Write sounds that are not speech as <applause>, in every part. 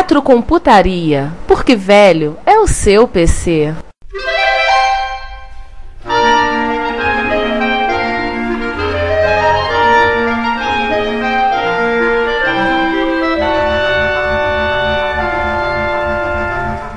Retrocomputaria, porque velho é o seu PC.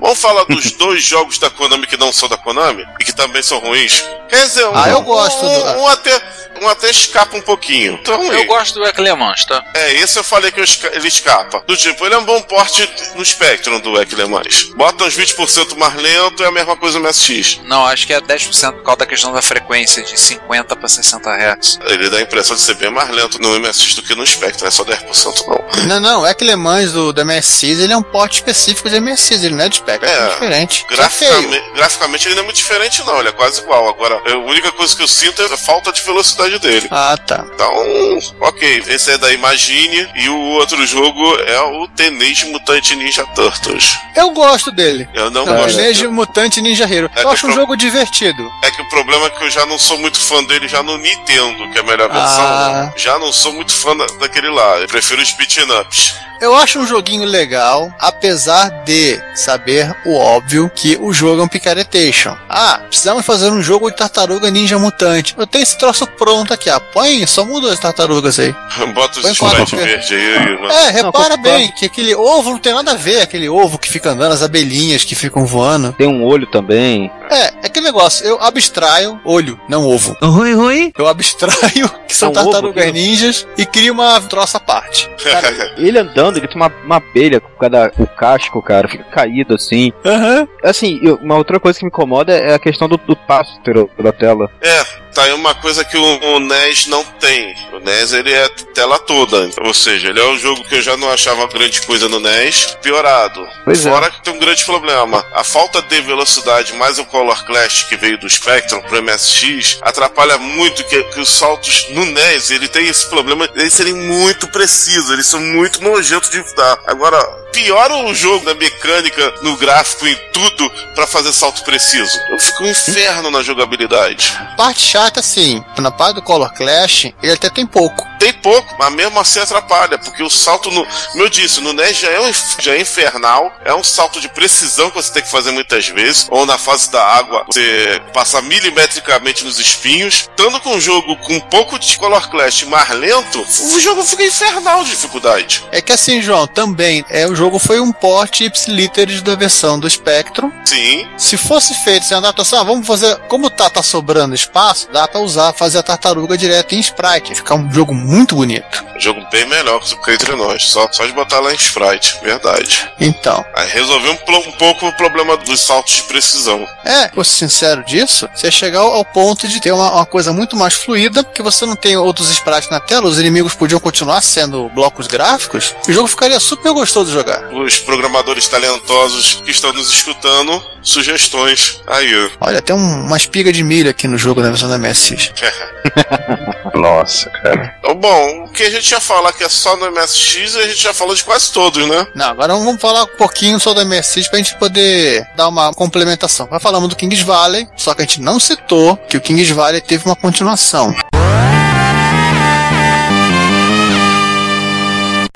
Vamos falar dos dois <laughs> jogos da Konami que não são da Konami e que também são ruins. Quer dizer, um, Ah, eu gosto um, do- um até, um até escapa um pouquinho. Então, Eu gosto do Eclemans, tá? É, esse eu falei que eu esca- ele escapa. Do tipo, ele é um bom porte no Spectrum do Eck Le Mans. Bota uns 20% mais lento, é a mesma coisa no MSX. Não, acho que é 10% por causa da questão da frequência de 50 para 60 Hz. Ele dá a impressão de ser bem mais lento no MSX do que no Spectrum, é só 10% não. Não, não, é que Le Mans do, do MSX, ele é um porte específico de MSX, ele não é de Spectrum, é, É, diferente. Feio. Graficamente, graficamente ele não é muito diferente não, ele é quase igual. Agora, a única coisa que eu sinto é a falta de velocidade dele. Ah, tá. Então, ok, esse é da Imagine e o outro jogo é o Teenage Mutant Ninja Turtles. Eu gosto dele. Eu não Não, gosto. Teenage Mutante Ninja Hero. É eu acho o um pro- jogo divertido. É que o problema é que eu já não sou muito fã dele já no Nintendo, que é a melhor versão. Ah. Já não sou muito fã da- daquele lá. Eu prefiro os beat'em ups. Eu acho um joguinho legal, apesar de saber o óbvio que o jogo é um picaretation. Ah, precisamos fazer um jogo de tartaruga ninja mutante. Eu tenho esse troço pronto aqui, ah, põe, só muda as tartarugas aí. <laughs> Bota os quatro. verdes aí. mano. É, repara Não, bem que aquele ovo não tem nada a ver, aquele ovo que fica andando, as abelhinhas que ficam voando. Tem um olho também. É, é aquele negócio, eu abstraio olho, não ovo. Oi, oi. Eu abstraio <laughs> que são É um ovo, tartarugas aquilo? ninjas e crio uma troça à parte. Cara, <laughs> ele andando, ele tem uma, uma abelha com cada o casco, cara, fica caído assim. Aham. Assim, eu- uma outra coisa que me incomoda é a questão do, do pássaro da tela. É, tá aí uma coisa que o, o NES não tem. O NES ele é tela toda. Ou seja, ele é um jogo que eu já não achava grande coisa no NES, piorado. Pois é. Fora que tem um grande problema. A falta de velocidade mais o Color Clash que veio do Spectrum pro MSX atrapalha muito que, que os saltos no NES ele tem esse problema de eles serem muito precisos, eles são muito nojentos de dar. Agora, piora o jogo na mecânica, no gráfico, em tudo pra fazer salto preciso. Eu fico um inferno na jogabilidade. Parte chata, assim, na parte do Color Clash, ele até tem pouco. Tem pouco, mas mesmo assim atrapalha, porque o salto no. Como eu disse, no NES já é, um, já é infernal, é um salto de precisão que você tem que fazer muitas vezes, ou na fase da água você passa milimetricamente nos espinhos. Estando com um jogo com um pouco de Color Clash mais lento, o jogo fica infernal de dificuldade. É que assim, João, também, é, o jogo foi um porte ipsiliteris da versão do Spectrum. Sim, Se fosse feito sem adaptação, ah, vamos fazer. Como tá, tá sobrando espaço, dá pra usar, fazer a tartaruga direto em sprite. Ficar um jogo muito bonito. jogo bem melhor que entre nós, só, só de botar lá em sprite, verdade. Então, Aí resolveu um, um pouco o problema dos saltos de precisão. é, por ser sincero disso, você chegar ao, ponto de ter uma, uma coisa muito mais fluida, porque você não tem outros sprites na tela, os inimigos podiam continuar sendo blocos gráficos, e o jogo ficaria super gostoso de jogar. Os programadores talentosos que estão nos escutando, sugestões aí. Olha, tem um- uma espiga de milho aqui no jogo da versão da MSX. <laughs> Nossa, cara. Bom, o que a gente ia falar que é só no MSX, a gente já falou de quase todos, né? Não, agora vamos falar um pouquinho só da MSX pra gente poder dar uma complementação. Já falamos do Kings Valley, só que a gente não citou que o Kings Valley teve uma continuação.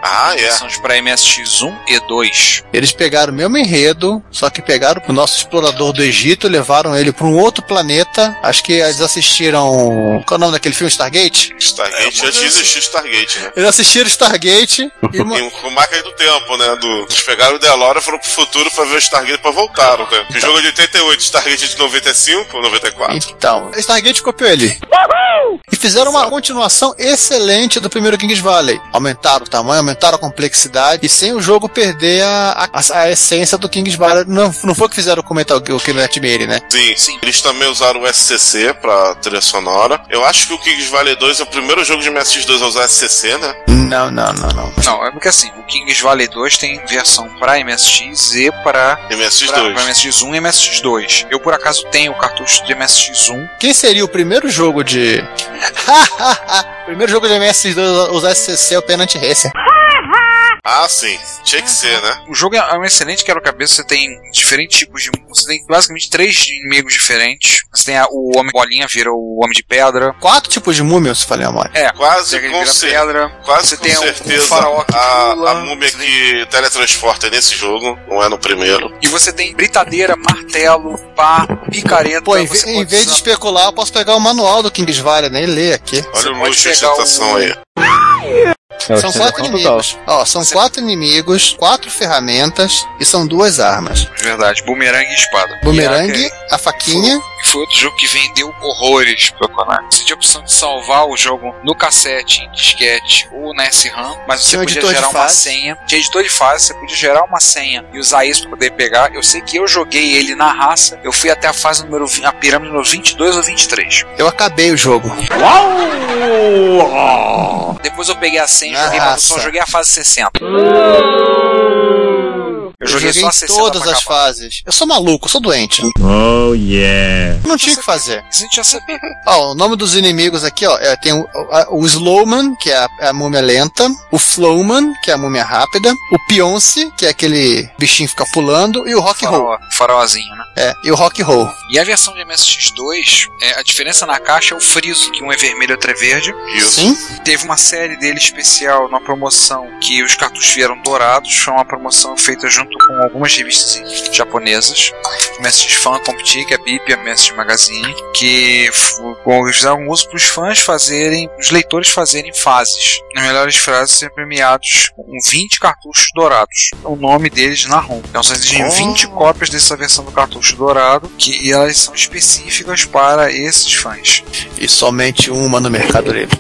Ah, é. Versões para MSX1 e 2. Eles pegaram o mesmo enredo, só que pegaram o nosso explorador do Egito, levaram ele para um outro planeta. Acho que eles assistiram. Qual é o nome daquele filme? Stargate? Stargate, antes de existir Stargate, né? Eles assistiram Stargate e uma- E com máquina do tempo, né? Do... Eles pegaram o DeLorean, foram pro futuro pra ver o Stargate pra voltaram, né? Que o jogo é de 88, Stargate é de 95 ou 94? Então, Stargate copiou ele. E fizeram uma continuação excelente do primeiro Kings Valley. Aumentaram o tamanho, aumentaram a complexidade e sem o jogo perder a, a, a essência do Kings Valley. Não, não foi o que fizeram com o Metal Gear, o Nightmare, né? Sim, Sim. Eles também usaram o SCC pra trilha sonora. Eu acho que o Kings Valley 2 é o primeiro jogo de MSX2 a usar SCC, né? Não, não, não, não. Não, é porque assim, o Kings Valley 2 tem versão para MSX e para MSX2. MSX1 e MSX2. Eu por acaso tenho o cartucho de MSX1. Quem seria o primeiro jogo de. <laughs> primeiro jogo de MS2 a usar SCC é o Penant Racer. Ah, sim. Tinha que ser, né? O jogo é um excelente quebra-cabeça, você tem diferentes tipos de. Você tem basicamente três inimigos diferentes. Você tem a- o Homem Bolinha, vira o Homem de Pedra. Quatro tipos de múmia, se falei a memória. É, Quase com pedra. Quase Você com tem um- um certeza faraó que a, pula, a múmia tem- que teletransporta é nesse jogo, não é no primeiro. E você tem britadeira, martelo, pá, picareta. Pô, em, vez de usar- especular, eu posso pegar o manual do Kings Valley, né? E ler aqui. Olha Você o luxo e pegar ostentação o- aí. É, São quatro total. inimigos. Ó, são Você- quatro inimigos, quatro ferramentas e são duas armas. Verdade, bumerangue e espada. Bumerangue, E a- a faquinha. Foi outro jogo que vendeu horrores pra Konami. Você tinha a opção de salvar o jogo no cassete, em disquete ou na SRAM, mas você Tinha podia gerar uma senha. Tinha editor de fase, você podia gerar uma senha e usar isso pra poder pegar. Eu sei que eu joguei ele na raça, eu fui até a fase número 20, a pirâmide número 22 ou 23. Eu acabei o jogo. Depois eu peguei a senha e joguei, mas eu só joguei a fase 60. Eu joguei, joguei só a em 60 todas as acabar. fases. Eu sou maluco, eu sou doente. Oh yeah. Não tinha o que fazer. A gente já sabia. Ó, o nome dos inimigos aqui, ó, é, tem o, a- o Slowman, que é a, é a múmia lenta, o Flowman, que é a múmia rápida, o Pionce, que é aquele bichinho que fica pulando, e o Rock Roll. Faraó, faraózinho, né? É, e o Rock Roll. E a versão de MSX2, é, a diferença na caixa é o friso, que um é vermelho e outro é verde. Isso. Sim? Teve uma série dele especial numa promoção que os cartuchos vieram dourados. Foi uma promoção feita junto com algumas revistas japonesas. MSX Fan Comptique, a BIP, a MSX Magazine. Que fizeram uso para os fãs fazerem, os leitores fazerem fases. As melhores frases serem premiados com 20 cartuchos dourados. O nome deles na ROM. Então só existem Oh. 20 cópias dessa versão do cartucho dourado. Que, e elas são específicas para esses fãs. E somente uma no Mercado Livre.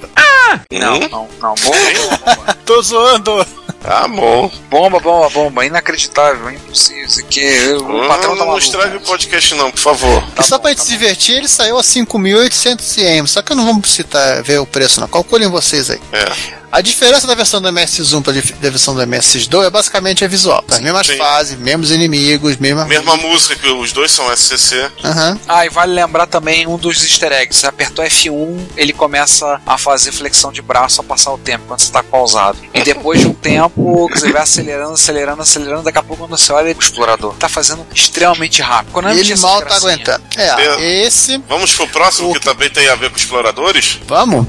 Não, Hum? não, não. Bomba, <laughs> bomba. Tô zoando! Ah, bom. Bomba, bomba, bomba. Inacreditável, impossível. Isso aqui. O patrão tá não maluco. estrague o podcast, não, por favor. Tá só bom, pra gente tá se bom. divertir, ele saiu a 5.800 ienes. Só que eu não vou citar, ver o preço, não. Calculem vocês aí. É. A diferença da versão do MS1 para da versão do MS2 é basicamente a visual. As mesmas sim. fases, mesmos inimigos, mesma. Mesma música, que os dois são SCC. Aham. Ah, e vale lembrar também um dos easter eggs. Você apertou F1, ele começa a fazer flexão de braço a passar o tempo, quando você tá pausado. E depois de um tempo, você vai acelerando, acelerando, acelerando, daqui a pouco quando você olha, o explorador tá fazendo extremamente rápido. Quando ele mal tá aguentando. É, É. esse. Vamos pro próximo, O que- também tem a ver com exploradores? Vamos?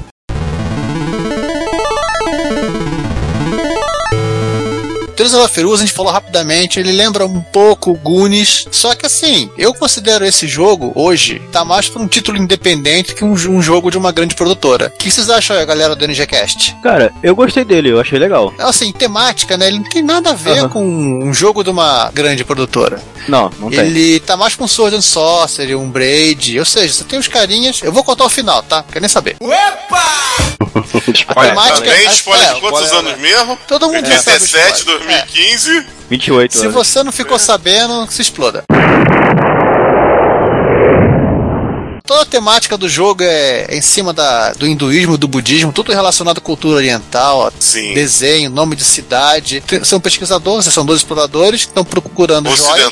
Tales of a gente falou rapidamente, ele lembra um pouco o Goonies, só que assim, eu considero esse jogo, hoje, tá mais pra um título independente que um, um jogo de uma grande produtora. O que vocês acham aí, galera do NGCast? Cara, eu gostei dele, eu achei legal. Assim, temática, né, ele não tem nada a ver Aham. com um jogo de uma grande produtora. Não, não tem. Ele tá mais com Sword and Sorcery, um Braid, ou seja, você tem os carinhas, eu vou contar o final, tá? Quer nem saber. A temática... Também a- spoiler é, de quantos spoiler, anos mesmo? Todo mundo já sabe o 17, spoiler. 2015. 28 Se anos. você não ficou sabendo, se exploda. Toda a temática do jogo é em cima da, do hinduísmo, do budismo, tudo relacionado à cultura oriental, ó, Sim. desenho, nome de cidade. Tem- São pesquisadores, são dois exploradores que estão procurando joias.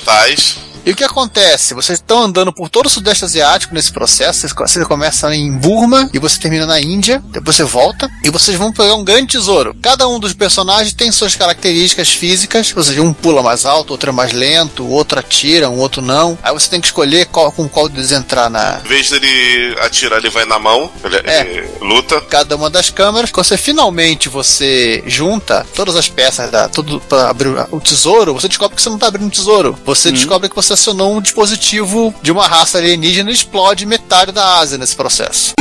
E o que acontece? Vocês estão andando por todo o Sudeste Asiático nesse processo. Vocês, co- vocês começam em Burma e você termina na Índia. Depois você volta e vocês vão pegar um grande tesouro. Cada um dos personagens tem suas características físicas. Ou seja, um pula mais alto, outro é mais lento, o outro atira, um outro não. Aí você tem que escolher qual, com qual deles entrar na, Em vez dele atirar, ele vai na mão, ele, É. ele luta. cada uma das câmeras. Quando você finalmente você junta todas as peças da tudo para abrir o tesouro, você descobre que você não está abrindo um tesouro. Você descobre que você acionou um dispositivo de uma raça alienígena e explode metade da Ásia nesse processo.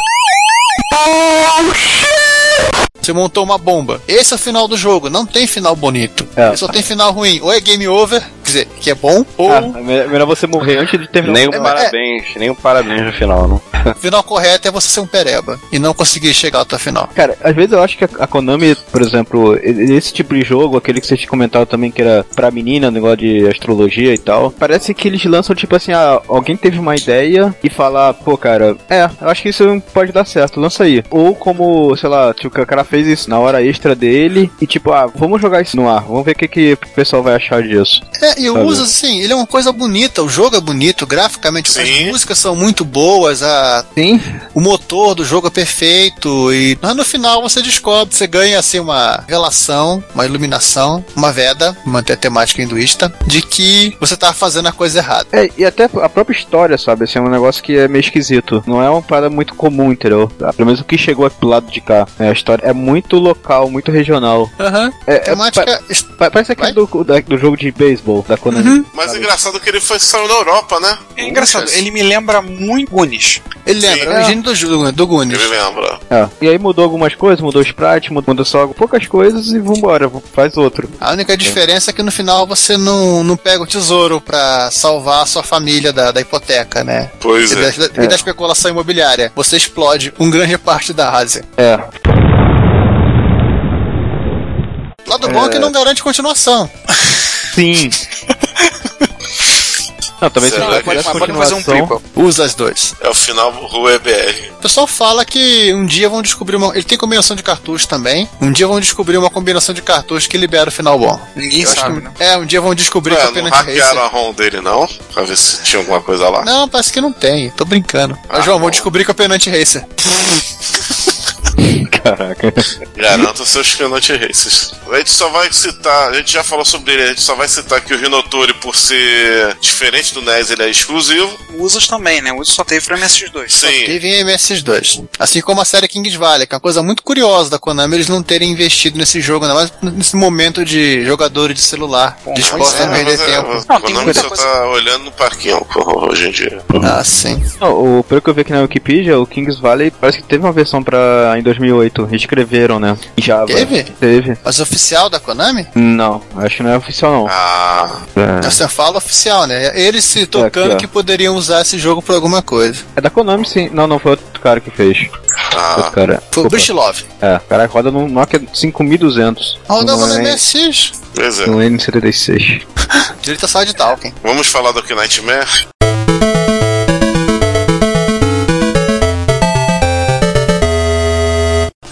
Você montou uma bomba. Esse é o final do jogo. Não tem final bonito. É. Só tem final ruim. Ou é game over, dizer, que é bom, ou Ah, é me- melhor você morrer antes de terminar. Nem um É, parabéns, nem um parabéns no final, não. <laughs> o final correto é você ser um pereba e não conseguir chegar até o final. Cara, às vezes eu acho que a Konami, por exemplo, esse tipo de jogo, aquele que vocês comentaram também que era pra menina, negócio de astrologia e tal, parece que eles lançam tipo assim, ah, alguém teve uma ideia e fala, pô, cara, é, eu acho que isso pode dar certo, lança aí. Ou como, sei lá, tipo, o cara fez isso na hora extra dele e tipo, ah, vamos jogar isso no ar, vamos ver o que, que o pessoal vai achar disso. É, e o Sabe? uso, assim, ele é uma coisa bonita, o jogo é bonito, graficamente, as Sim. músicas são muito boas, a, Sim. o motor do jogo é perfeito, e mas no final você descobre, você ganha, assim, uma relação, uma iluminação, uma veda, manter a temática hinduísta, de que você tá fazendo a coisa errada. É, e até a própria história, sabe? Assim, é um negócio que é meio esquisito. Não é uma parada muito comum, entendeu? Pelo menos o que chegou aqui do lado de cá. É, a história é muito local, muito regional. Aham. É, é, Temática. pa- parece aquele do, da- do jogo de beisebol da Konami. Uhum. Mas é engraçado que ele foi saiu na Europa, né? É engraçado, Puxa, ele me lembra muito Goonies. Ele lembra, é o engine do, do, do Goonies. Ele lembra. É. E aí mudou algumas coisas, mudou o sprite, mudou, mudou só poucas coisas e vambora, faz outro. A única diferença é que no final você não, não pega o tesouro pra salvar a sua família da, da hipoteca, né? Pois E é. da, e da especulação imobiliária. Você explode um grande parte da Ásia. É. Lado bom é que não garante continuação. Sim. <laughs> Não, também se que mas pode fazer um prequel. Usa as dois. É o final Rua BR. O pessoal fala que um dia vão descobrir uma. Ele tem combinação de cartucho também. Um dia vão descobrir uma combinação de cartucho que libera o final bom. Ninguém Eu sabe, que- né? É, um dia vão descobrir que é Ué, o não Penalty hackearam Racer. a ROM dele, não? Pra ver se tinha alguma coisa lá. Não, parece que não tem. Tô brincando. Mas, Ah, João, vão descobrir que é o Penalty Racer. <laughs> Caraca. Garanto seus Penalty Races. A gente só vai citar, a gente já falou sobre ele, a gente só vai citar que o Rinotori, por ser diferente do NES, ele é exclusivo. O Usos também, né? O Usos só teve pra MSX2. Sim. Teve em MS2. Assim como a série Kings Valley, que é uma coisa muito curiosa da Konami eles não terem investido nesse jogo, ainda mais nesse momento de jogadores de celular Bom, dispostos a mas perder é, tempo. o Não, tem Konami muita só coisa- tá olhando no parquinho hoje em dia. Ah, sim. Não, o, pelo que eu vi aqui na Wikipedia, o Kings Valley parece que teve uma versão pra, em 2008. Reescreveram, né? Java. Teve? Teve. Mas oficial da Konami? Não, acho que não é oficial não. Ah, É, Você fala oficial, né? Eles se tocando aqui, ó. que poderiam usar esse jogo por alguma coisa. é da Konami sim. Não, não, foi outro cara que fez. ah. Outro cara. Foi o Desculpa. Bruce Love. É, o cara roda no Nokia 5200. Rodava no MSX. Pois é. No N76. Direito a sala de Talking. Vamos falar do que Nightmare?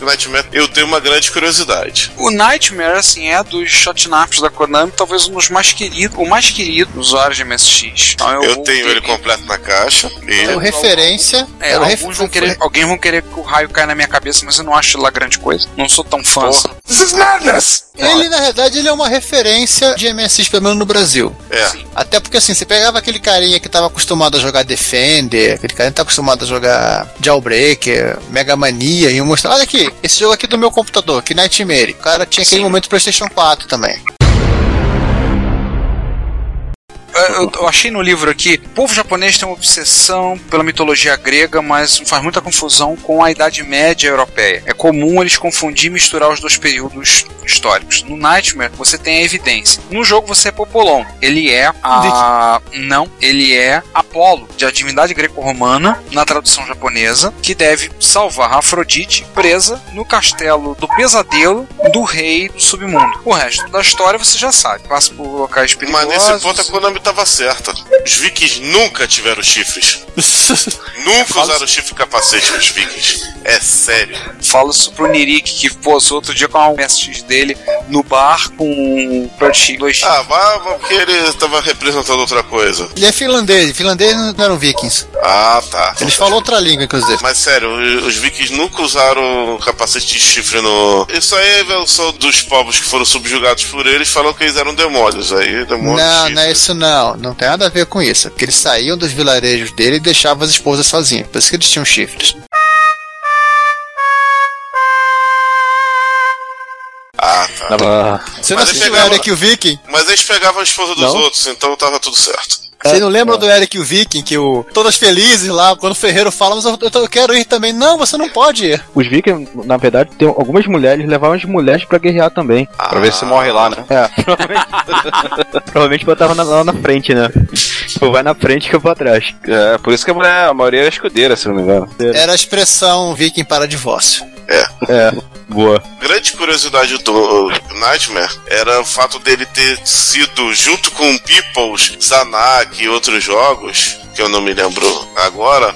Nightmare, eu tenho uma grande curiosidade. O Nightmare, assim, é dos shotnaps da Konami, talvez um dos mais queridos, o mais querido dos usuários de MSX. Então, Eu vou tenho ele completo na caixa. É E referência. É, o alguns ref- vão querer, alguém vão querer que o raio caia na minha cabeça, mas eu não acho lá grande coisa. Não sou tão fã. assim. Ele, na verdade, ele é uma referência de MSX, pelo menos no Brasil. É. Até porque, assim, você pegava aquele carinha que tava acostumado a jogar Defender, aquele carinha que tá acostumado a jogar Jailbreaker, Mega Mania, e mostrar, olha aqui, esse jogo aqui do meu computador, que Nightmare. O cara tinha aquele Sim. momento PlayStation 4 também. Eu, eu achei no livro aqui, o povo japonês tem uma obsessão pela mitologia grega, mas faz muita confusão com a Idade Média europeia. É comum eles confundir e misturar os dois períodos históricos. No Nightmare, você tem a evidência. No jogo, você é Popolon. Ele é a... Não, ele é Apolo, de a divindade greco-romana, na tradução japonesa, que deve salvar Afrodite presa no castelo do pesadelo do rei do submundo. O resto da história você já sabe. Passa por locais Mas perigosos. nesse ponto a Konami tava certa. Os vikings nunca tiveram chifres. <laughs> nunca usaram chifre e capacete os vikings. É sério. Fala isso pro Nirik, que posou outro dia com a MSX dele no bar com um Perch 2 Ah, vá, porque ele tava representando outra coisa. Ele é finlandês, finlandês não eram vikings. Ah, tá. Eles falam outra língua, inclusive. Mas sério, os vikings nunca usaram capacete de chifre no. Isso aí é evolução dos povos que foram subjugados por eles, falam que eles eram demônios. Aí, demônios. Não, chifre. não é isso não. Não tem nada a ver com isso. Porque eles saíam dos vilarejos dele e deixavam as esposas sozinhas. Por isso que eles tinham chifres. Ah, tá. Ah, Você não Mas assistiu o pegava- Eric o Viking? Mas eles pegavam a esposa dos Não? outros, então tava tudo certo. Vocês não lembram do Eric e o Viking? Que o todas felizes lá, quando o Ferreiro fala, mas eu, eu, quero ir também. Não, você não pode ir. os vikings, na verdade, tem algumas mulheres, levavam as mulheres pra guerrear também. Pra ver se morre lá, né? É, <laughs> provavelmente, provavelmente botava na- lá na frente, né? Tipo, vai na frente que eu vou atrás. É, por isso que a mulher, a maioria era escudeira, se não me engano. Era a expressão Viking para divórcio. É, boa. Grande curiosidade do Nightmare era o fato dele ter sido, junto com Peoples, Zanak e outros jogos, que eu não me lembro agora,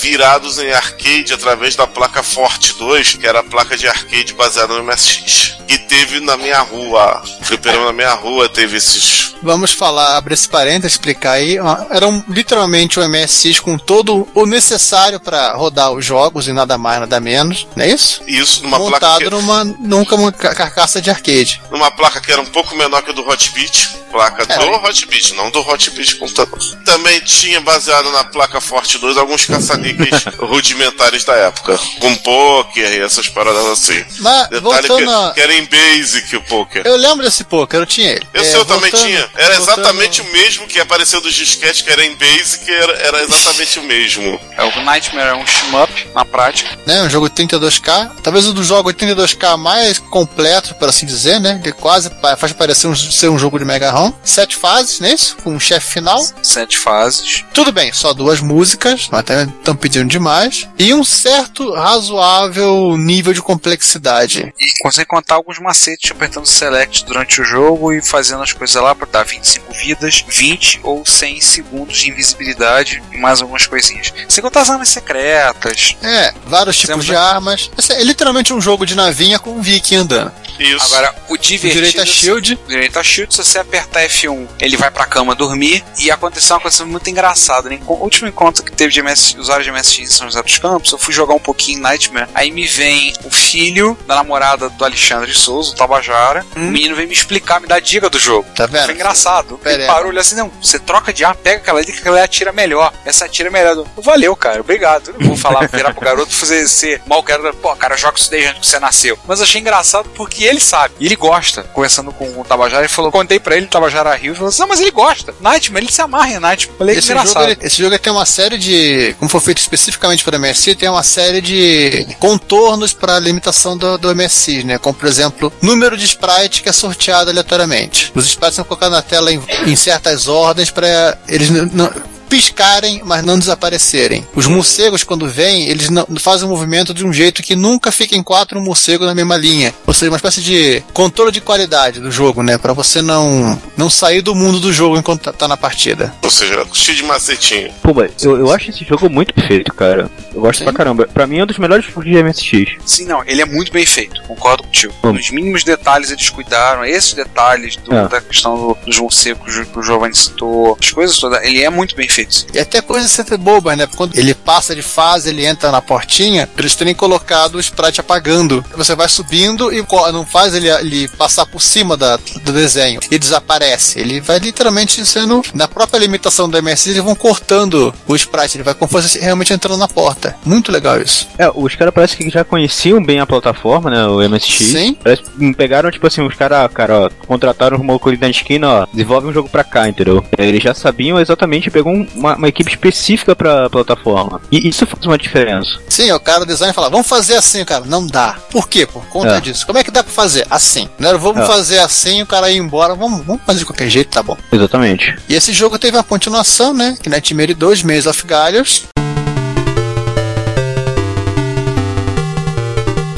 virados em arcade através da placa Forte 2, que era a placa de arcade baseada no MSX. E teve na minha rua, fliperama na minha rua, teve esses. Vamos falar, abrir esse parênteses, explicar aí. ó, Era um, literalmente um MSX com todo o necessário para rodar os jogos e nada mais, nada menos. Não é isso? Isso numa placa, Montado que, numa nunca uma ca- carcaça de arcade. numa placa que era um pouco menor que a do Hot Beat. Placa É. do Hot Beat, não do Hot Beat computador. Também tinha baseado na placa Forte 2 alguns caça-níqueis <laughs> rudimentares da época. Com poker e essas paradas assim. Mas Detalhe voltando que, a. que era em Basic o poker. Eu lembro desse poker, eu tinha ele. Eu É, sei, eu também voltando- tinha. Era voltando- exatamente o mesmo que apareceu dos disquetes, que era em Basic, era, era exatamente o mesmo. É, o Nightmare é um shmup, na prática. né, um jogo de 32K, talvez um dos jogos de 32K mais completo, por assim dizer, né? Ele quase faz parecer um- ser um jogo de Mega ROM. Sete fases, não é isso? Com um chefe final. Sete fases. Tudo bem, só duas músicas, mas até estão pedindo demais. E um certo razoável nível de complexidade. E consegue contar alguns macetes apertando select durante o jogo e fazendo as coisas lá pra dar 25 vidas, 20 ou 100 segundos de invisibilidade e mais algumas coisinhas. Sem contar as armas secretas. É, vários tipos Sempre. de armas. Esse é literalmente um jogo de navinha com um viking andando. Isso. Agora, o divertido. Direita shield. Direita shield, se você apertar F1, ele vai pra cama dormir. E aconteceu uma coisa muito engraçada. No último encontro que teve de MS, usuário de MSX em São José dos Campos, eu fui jogar um pouquinho em Nightmare. Aí me vem o filho da namorada do Alexandre de Souza, o Tabajara. O menino vem me explicar, me dar dica do jogo. Tá vendo? Foi engraçado. Ele parou, olhou assim, não, você troca de arma, pega aquela ali que ali atira melhor. Essa atira melhor. Eu, Valeu, cara, obrigado. Eu não vou falar, virar pro garoto fazer ser mal quero. Pô, cara, joga isso desde antes que você nasceu. Mas eu achei engraçado porque ele sabe. E ele gosta. Conversando com o Tabajara, ele falou, contei pra ele, o Tabajara riu, e falou assim, não, mas ele gosta. Nightmare, ele se amarra em Nightmare. Falei, que Esse jogo, engraçado. ele- esse jogo tem uma série de. Como foi feito especificamente para MSI, tem uma série de contornos para limitação do, do MSI, né? Como, por exemplo, número de sprite que é sorteado aleatoriamente. Os sprites são colocados na tela em, em certas ordens para eles não. Piscarem, mas não desaparecerem. Os morcegos, quando vêm, eles não fazem o movimento de um jeito que nunca fiquem quatro morcegos na mesma linha. Ou seja, uma espécie de controle de qualidade do jogo, né? Para você não, não sair do mundo do jogo enquanto tá- tá na partida. Ou seja, cheio de macetinho. Pô, mas eu, eu acho esse jogo muito perfeito, cara. Eu gosto Sim. pra caramba. Pra mim é um dos melhores jogos de MSX. Sim, não, ele é muito bem feito, concordo contigo. Hum. Nos mínimos detalhes eles cuidaram, esses detalhes do- É. da questão do- dos morcegos que o Giovanni citou, as coisas todas, ele é muito bem feito. E até coisas sempre bobas, né? Quando ele passa de fase, ele entra na portinha, eles terem colocado o sprite apagando. Você vai subindo e não faz ele, ele passar por cima da- do desenho e desaparece. Ele vai literalmente sendo. Na própria limitação do MSI, eles vão cortando o sprite. Ele vai como se fosse realmente entrando na porta. Muito legal isso. É, os caras parece que já conheciam bem a plataforma, né? O MSX. Sim. Parece que pegaram, tipo assim, os caras, cara, ó, contrataram o maluco na esquina, ó, desenvolve um jogo pra cá, entendeu? Eles já sabiam exatamente, pegou um- uma, uma equipe específica pra plataforma. E isso faz uma diferença. Sim, o cara do design fala, vamos fazer assim, cara. Não dá. Por quê? Por conta É. disso. Como é que dá pra fazer? Assim. Não era, vamos É. fazer assim, o cara ir embora. Vamos, vamos fazer de qualquer jeito, tá bom. Exatamente. E esse jogo teve uma continuação, né? Que Nightmare 2, Maze of Gallios.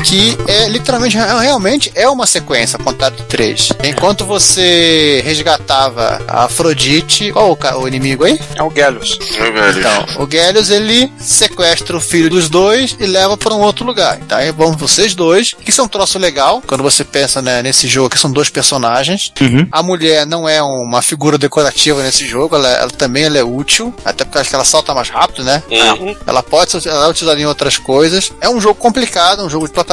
Que é literalmente, realmente é uma sequência, de três. Enquanto você resgatava a Afrodite, qual o, o inimigo aí? É o Galus. Meu velho. Então, o Gélios ele sequestra o filho dos dois e leva para um outro lugar. Então, aí vão vocês dois. Isso é um troço legal quando você pensa né, nesse jogo que são dois personagens. Uhum. A mulher não é uma figura decorativa nesse jogo, ela, ela também ela é útil, até porque que ela salta mais rápido, né? Uhum. Ela pode ser ela é utilizada em outras coisas. É um jogo complicado, um jogo de plataforma.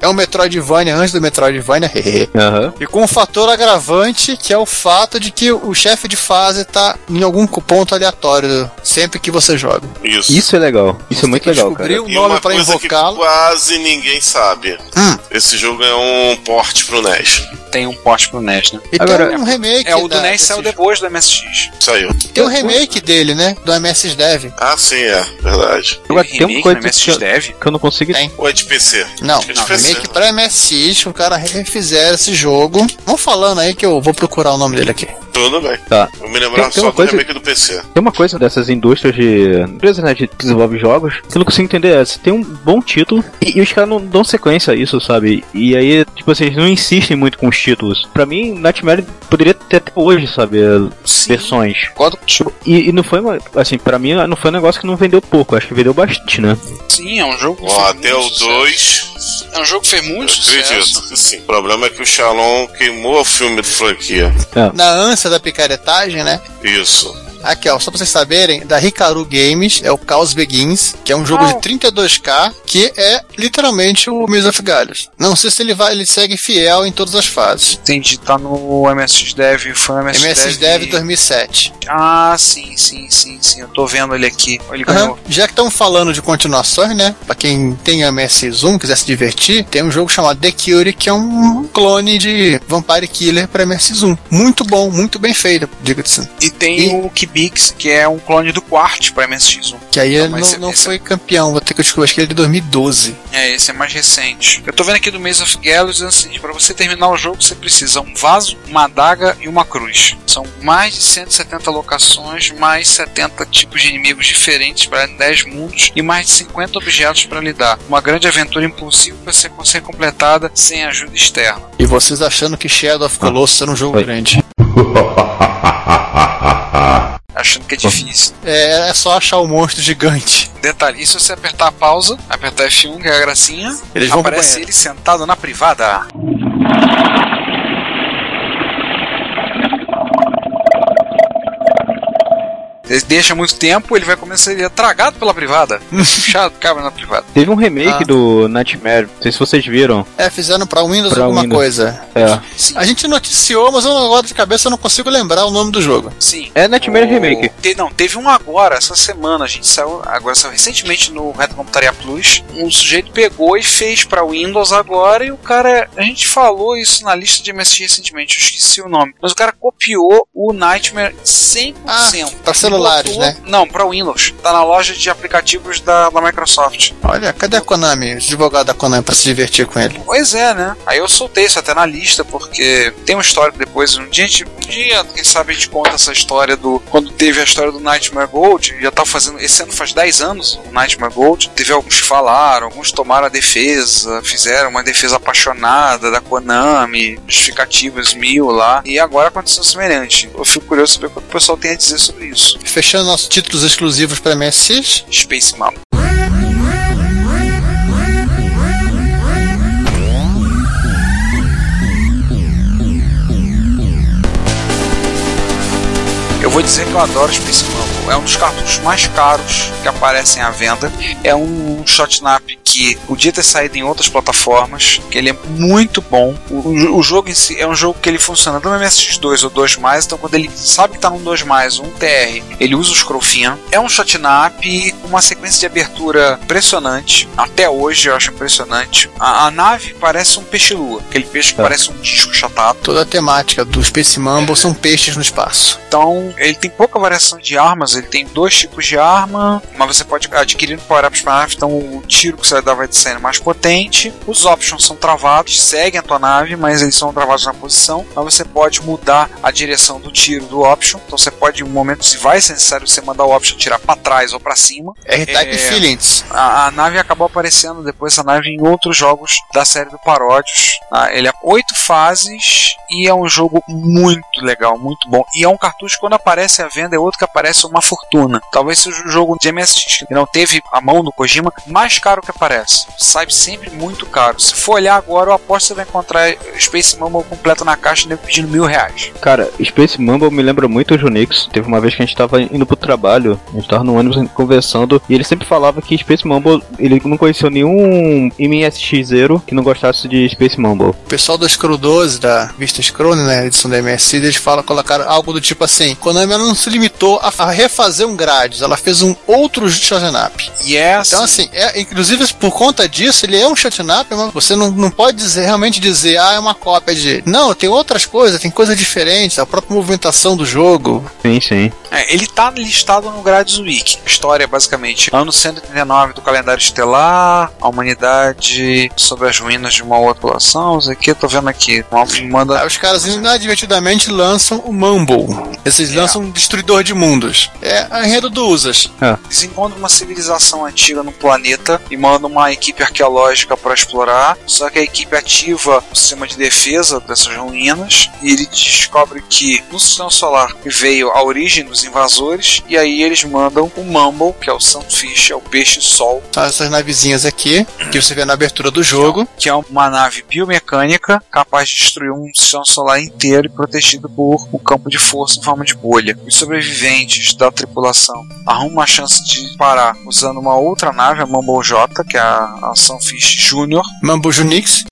É um Metroidvania antes do Metroidvania. <laughs> Aham. E com um fator agravante, que é o fato de que o chefe de fase tá em algum ponto aleatório sempre que você joga. Isso. Isso é legal. Isso é muito Tem que legal, descobrir cara. o E nome uma pra coisa que invocá-lo. quase ninguém sabe. Hum. Esse jogo é um porte pro NES. Tem um porte pro NES, né? E Agora, tem um remake. É, o do da- NES saiu jogo. depois do MSX. Saiu. Tem um remake dele, né? Do MS Dev. Ah, sim, é. Verdade. Agora, tem uma remake coisa no MSX que Dev? que eu não consigo. Tem. Ou é de PC? Não, que não remake pra MSX, o cara refizeram esse jogo. Vamos falando aí que eu vou procurar o nome dele aqui. Tudo bem. Tá. Eu me lembrava Tem- tem só uma do coisa- remake do PC. Tem uma coisa dessas indústrias de. empresas né, de desenvolve jogos que eu não consigo entender. É, você tem um bom título e, e os caras não dão sequência a isso, sabe? E aí, tipo assim, eles não insistem muito com os títulos. Pra mim, Nightmare poderia ter até hoje, sabe? Sim. Versões. E, e não foi uma. Assim, pra mim, não foi um negócio que não vendeu pouco. Acho que vendeu bastante, né? Sim, é um jogo. que Ó, até o sucesso. 2, É um jogo que fez eu muito sucesso. acredito. Sim. O problema é que o Shalom queimou o filme de franquia. Na ânsia da picaretagem, né? Isso. Aqui, ó, só pra vocês saberem, da Hikaru Games, é o Chaos Begins, que é um jogo Ah. de 32K, que é literalmente o Maze of Galhos. Não sei se ele vai, ele segue fiel em todas as fases. Entendi, tá no MSX Dev, foi o MSX, MS Dev 2007. Ah, sim, sim, sim, sim. Eu tô vendo ele aqui. Ele ganhou. Já que estamos falando de continuações, né? Pra quem tem MS Zoom, quiser se divertir, tem um jogo chamado The Cure, que é um clone de Vampire Killer para MS Zoom. Muito bom, muito bem feito, diga-se. E tem E- o Kibix, que é um clone do Quart pra MSX1. Que aí Não, mas não, esse- não esse- foi campeão, vou ter que descobrir, acho que ele é de 2012. É, esse é mais recente. Eu tô vendo aqui do Maze of Gallows, dizendo o seguinte, pra você terminar o jogo, você precisa um vaso, uma adaga e uma cruz. São mais de 170 locações, mais 70 tipos de inimigos diferentes para 10 mundos e mais de 50 objetos para lidar. Uma grande aventura impulsiva que você consegue completada sem ajuda externa. E vocês achando que Shadow of Colossus era um jogo Oi. grande. <laughs> Achando que é difícil. É, é só achar o monstro gigante. <laughs> Detalhe, se você apertar a pausa, apertar F1, que é a gracinha, Eles vão aparece ele sentado na privada. Ele deixa muito tempo, ele vai começar ele é tragado pela privada. <laughs> Puxado, cabra na privada. Teve um remake Ah. do Nightmare. Não sei se vocês viram. É, fizeram pra Windows Pra alguma Windows. coisa. É. Sim, A gente noticiou, mas eu agora de cabeça eu não consigo lembrar o nome do jogo. sim. É Nightmare O- Remake. Te- não, teve um agora, essa semana, a gente saiu, agora saiu recentemente no Retro Computaria Plus. Um sujeito pegou e fez pra Windows agora e o cara, a gente falou isso na lista de MSX recentemente, eu esqueci o nome, mas o cara copiou o Nightmare 100%. Ah, pra celulares, né? Não, pra Windows. Tá na loja de aplicativos da, da Microsoft. Olha, cadê a Konami, os advogados da Konami pra se divertir com ele? Pois é, né? Aí eu soltei isso até na lista, porque tem uma história que depois, um dia, a gente- um dia, quem sabe a gente conta essa história do. Quando teve a história do Nightmare Gold, já tá fazendo. Esse ano faz 10 anos o Nightmare Gold. Teve alguns que falaram, alguns tomaram a defesa, fizeram uma defesa apaixonada da Konami, justificativas mil lá. E agora aconteceu semelhante. Eu fico curioso saber o que o pessoal tem a dizer sobre isso. Fechando nossos títulos exclusivos pra MSX, Space Mom. Eu vou dizer que eu adoro Space Mumble. É um dos cartuchos mais caros que aparecem à venda. É um shotnap que podia ter saído em outras plataformas, que ele é muito bom. O, o- jogo em si é um jogo que ele funciona no MSX2 ou 2+, então quando ele sabe que tá num 2+, um TR, ele usa o Scrollfin. É um shotnap com uma sequência de abertura impressionante. Até hoje eu acho impressionante. A, a nave parece um peixe-lua, aquele peixe que É. parece um disco achatado. toda a temática do Space Mumble são peixes no espaço. Então, ele tem pouca variação de armas, Ele tem dois tipos de arma, mas você pode adquirir power-ups para nave, então o tiro que você vai dar vai sendo mais potente. Os options são travados, seguem a tua nave, mas eles são travados na posição. Então você pode mudar a direção do tiro do option. Então você pode, em um momento, se vai ser necessário, você mandar o option tirar para trás ou para cima. R-Type É. Feelings. A, a nave acabou aparecendo depois essa nave em outros jogos da série do Paródios. tá? ele é oito fases e é um jogo muito legal, muito bom. E é um cartucho que quando aparece à venda é outro que aparece uma fortuna. Talvez seja o jogo de MSX que não teve a mão do Kojima mais caro que aparece. Sai sempre muito caro. Se for olhar agora, eu aposto que você vai encontrar Space Mumble completo na caixa nego pedindo mil reais. Cara, Space Mumble me lembra muito o Junix. Teve uma vez que a gente tava indo pro trabalho, a gente tava no ônibus conversando, e ele sempre falava que Space Mumble, ele não conheceu nenhum MSX0 que não gostasse de Space Mumble. O pessoal do Scroll 12, da Vista Scroll, né, edição da MSC, eles falam, colocaram algo do tipo assim: Konami não se limitou a, a refazer um Gradius, ela fez um outro shotgun up. E é Então, assim, é, inclusive por conta disso, ele é um shotgun up, mas você não, não pode dizer, realmente dizer, ah, é uma cópia de. Não, tem outras coisas, tem coisas diferentes, a própria movimentação do jogo. Sim, sim. É, ele tá listado no Grades Wiki. A história é basicamente ano 139 do calendário estelar, a humanidade sobre as ruínas de uma outra população. Isso aqui eu tô vendo aqui. Manda. Aí os caras inadvertidamente lançam o Mumble. Eles lançam um destruidor de mundos. É a enredo do Usas. Eles encontram uma civilização antiga no planeta e mandam uma equipe arqueológica para explorar. Só que a equipe ativa o sistema de defesa dessas ruínas e ele descobre que no sistema solar veio a origem dos invasores. E aí eles mandam o Mumble, que é o Sunfish, é o peixe-sol, São essas navezinhas aqui, que você vê na abertura do jogo. que é uma nave biomecânica capaz de destruir um sistema solar inteiro e protegido por um campo de força em forma de bolha. Os sobreviventes da tripulação arrumam uma chance de parar usando uma outra nave, a Mumble J, que é a, a Sunfish Junior, Mumble Junix.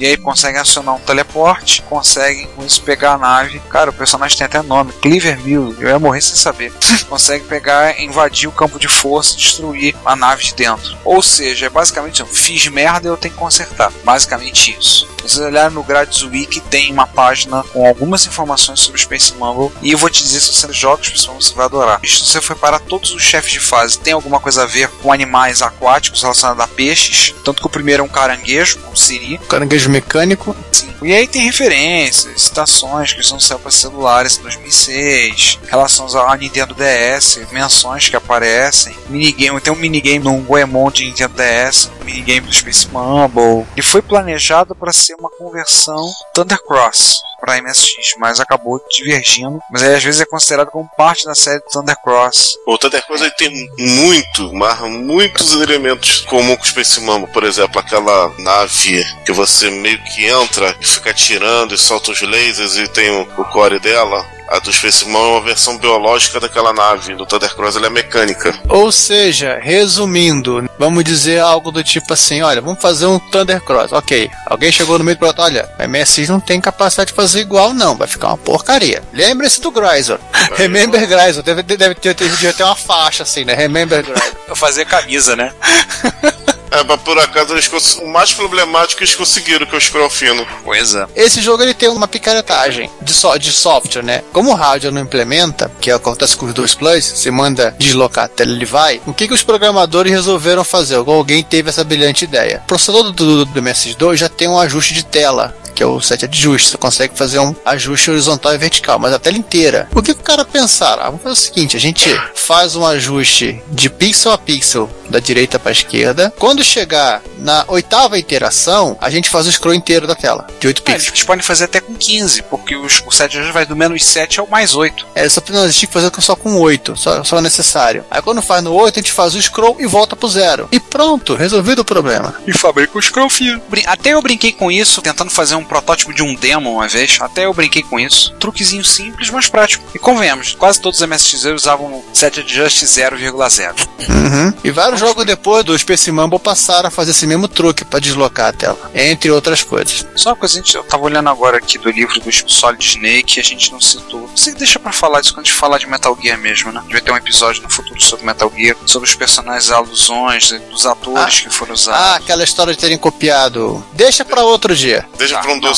E aí conseguem acionar um teleporte, conseguem com isso pegar a nave. Cara, o personagem tem até nome, Cleaver Mill, eu ia morrer sem saber. <laughs> consegue pegar, invadir o campo de força, destruir a nave de dentro. Ou seja, é basicamente assim, fiz merda eu tenho que consertar. Basicamente isso. Se você olhar no Grades Wiki, tem uma página com algumas informações sobre Space Mumble. E eu vou te dizer, se você Space Mumble, você vai adorar. Se você for parar todos os chefes de fase, tem alguma coisa a ver com animais aquáticos relacionados a peixes. Tanto que o primeiro é um caranguejo, um siri. Caranguejo mecânico. Sim. E aí tem referências, citações que são saiu para celulares em 2006, relações à Nintendo DS, menções que aparecem, minigame, tem um minigame no Goemon de Nintendo DS, um minigame do Space Mumble, e foi planejado para ser uma conversão Thundercross para MSX, mas acabou divergindo, mas aí às vezes é considerado como parte da série Thundercross. O Thundercross ele tem muito, mas muitos elementos comuns com o Space Mumble. Por exemplo, aquela nave que você meio que entra e fica atirando e solta os lasers e tem o, o core dela. A do Space Mumble é uma versão biológica daquela nave. No Thundercross ela é mecânica. Ou seja, resumindo, vamos dizer algo do tipo assim: olha, vamos fazer um Thundercross. Ok, alguém chegou no meio do projeto, olha, a MSX não tem capacidade de fazer igual, não, vai ficar uma porcaria. Lembre-se do Grisor. Remember Grisor, deve, deve ter, devia ter uma faixa assim, né? Remember Grisor. <laughs> Eu fazer camisa, né? <laughs> É, mas por acaso eles o mais problemático eles conseguiram, que é o scroll fino. Pois é. Esse jogo ele tem uma picaretagem de, so- de software, né? Como o hardware não implementa, que acontece com os dois plus, você manda deslocar a tela ele vai. O que, que os programadores resolveram fazer? Alguém teve essa brilhante ideia. O processador do, do, do MS2 já tem um ajuste de tela. Que é o set ajuste, você consegue fazer um ajuste horizontal e vertical, mas a tela inteira. O que, que o cara pensaram? Ah, vamos fazer o seguinte: a gente faz um ajuste de pixel a pixel da direita para a esquerda. Quando chegar na oitava iteração, a gente faz o scroll inteiro da tela, de 8 É, pixels. eles podem fazer até com 15, porque os, o 7 já vai do menos 7 ao mais 8. É, só não, a gente tinha que fazer só com 8, só, só é necessário. Aí quando faz no 8, a gente faz o scroll e volta pro zero. E pronto, resolvido o problema. E fabrica o scroll fino. Até eu brinquei com isso, tentando fazer um protótipo de um demo uma vez. Até eu brinquei com isso. Truquezinho simples, mas prático. E convenhamos, quase todos os MSX usavam o set adjust 0,0. Uhum. E vários jogos depois do Space Mumble passaram a fazer esse mesmo truque pra deslocar a tela, entre outras coisas. Só uma coisa, a gente, eu tava olhando agora aqui do livro do Solid Snake e a gente não citou. Você deixa pra falar disso quando a gente falar de Metal Gear mesmo, né? Devia ter um episódio no futuro sobre Metal Gear, sobre os personagens, alusões, dos atores que foram usados. Ah, aquela história de terem copiado. Deixa pra outro dia. Deixa Tá, pra um não,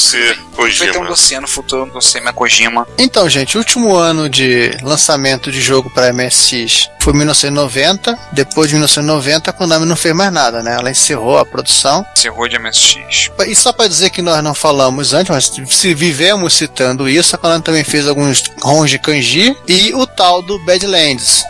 dossiê Vai ter um Kojima. dossiê no futuro, um dossiê Kojima. Então, gente, o último ano de lançamento de jogo para MSX foi 1990. Depois de 1990, a Konami não fez mais nada, né? Ela encerrou a produção. Encerrou de MSX. E só para dizer que nós não falamos antes, mas se vivemos citando isso, a Konami também fez alguns ROMs de kanji e o tal do Badlands.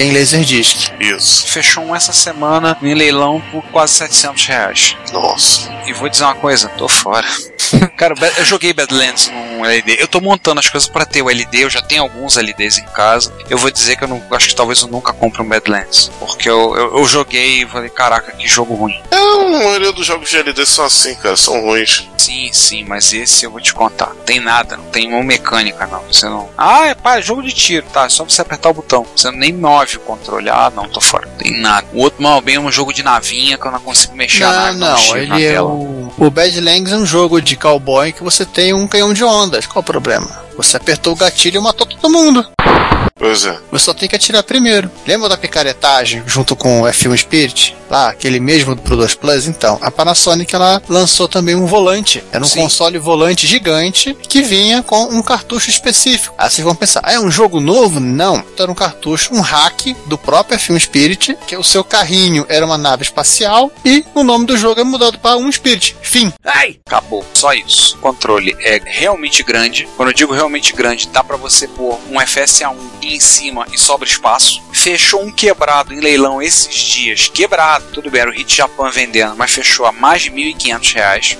Que é em Laserdisc. Isso. Fechou um essa semana em leilão por quase 700 reais. Nossa. E vou dizer uma coisa, tô fora. <laughs> Cara, eu joguei Badlands num LD. Eu tô montando as coisas pra ter o LD. Eu já tenho alguns LDs em casa. Eu vou dizer que eu não acho que talvez eu nunca compre um Badlands. Porque eu, eu, eu joguei e falei, caraca, que jogo ruim. É, a maioria dos jogos de LD são assim, cara, são ruins. Sim, sim, mas esse eu vou te contar. Tem nada, não tem mecânica, não. Você não. Ah, é pá, é jogo de tiro, tá? É só você apertar o botão. Você nem move o controle. Ah, não, tô fora. Não tem nada. O outro mal bem é um jogo de navinha que eu não consigo mexer Não, dá um não, tiro na ele é tela. o. O Badlands é um jogo de cowboy que você tem um canhão de ondas. Qual o problema? Você apertou o gatilho e matou todo mundo. Pois é. Você só tem que atirar primeiro. Lembra da picaretagem junto com o F1 Spirit? Lá, aquele mesmo pro 2 Plus? Então, a Panasonic ela lançou também um volante. Era um Sim. console volante gigante que vinha com um cartucho específico. Aí vocês vão pensar, ah, é um jogo novo? Não. Então, Era um cartucho, um hack do próprio F1 Spirit, que o seu carrinho era uma nave espacial e o nome do jogo é mudado para um Spirit. Fim. Ai! Acabou. Só isso. O controle é realmente grande. Quando eu digo realmente grande, dá pra você pôr um FSA1 em cima e sobra espaço. Fechou um quebrado em leilão esses dias. Quebrado. Tudo bem, era o Hit Japan vendendo, mas fechou a mais de 1.500 reais.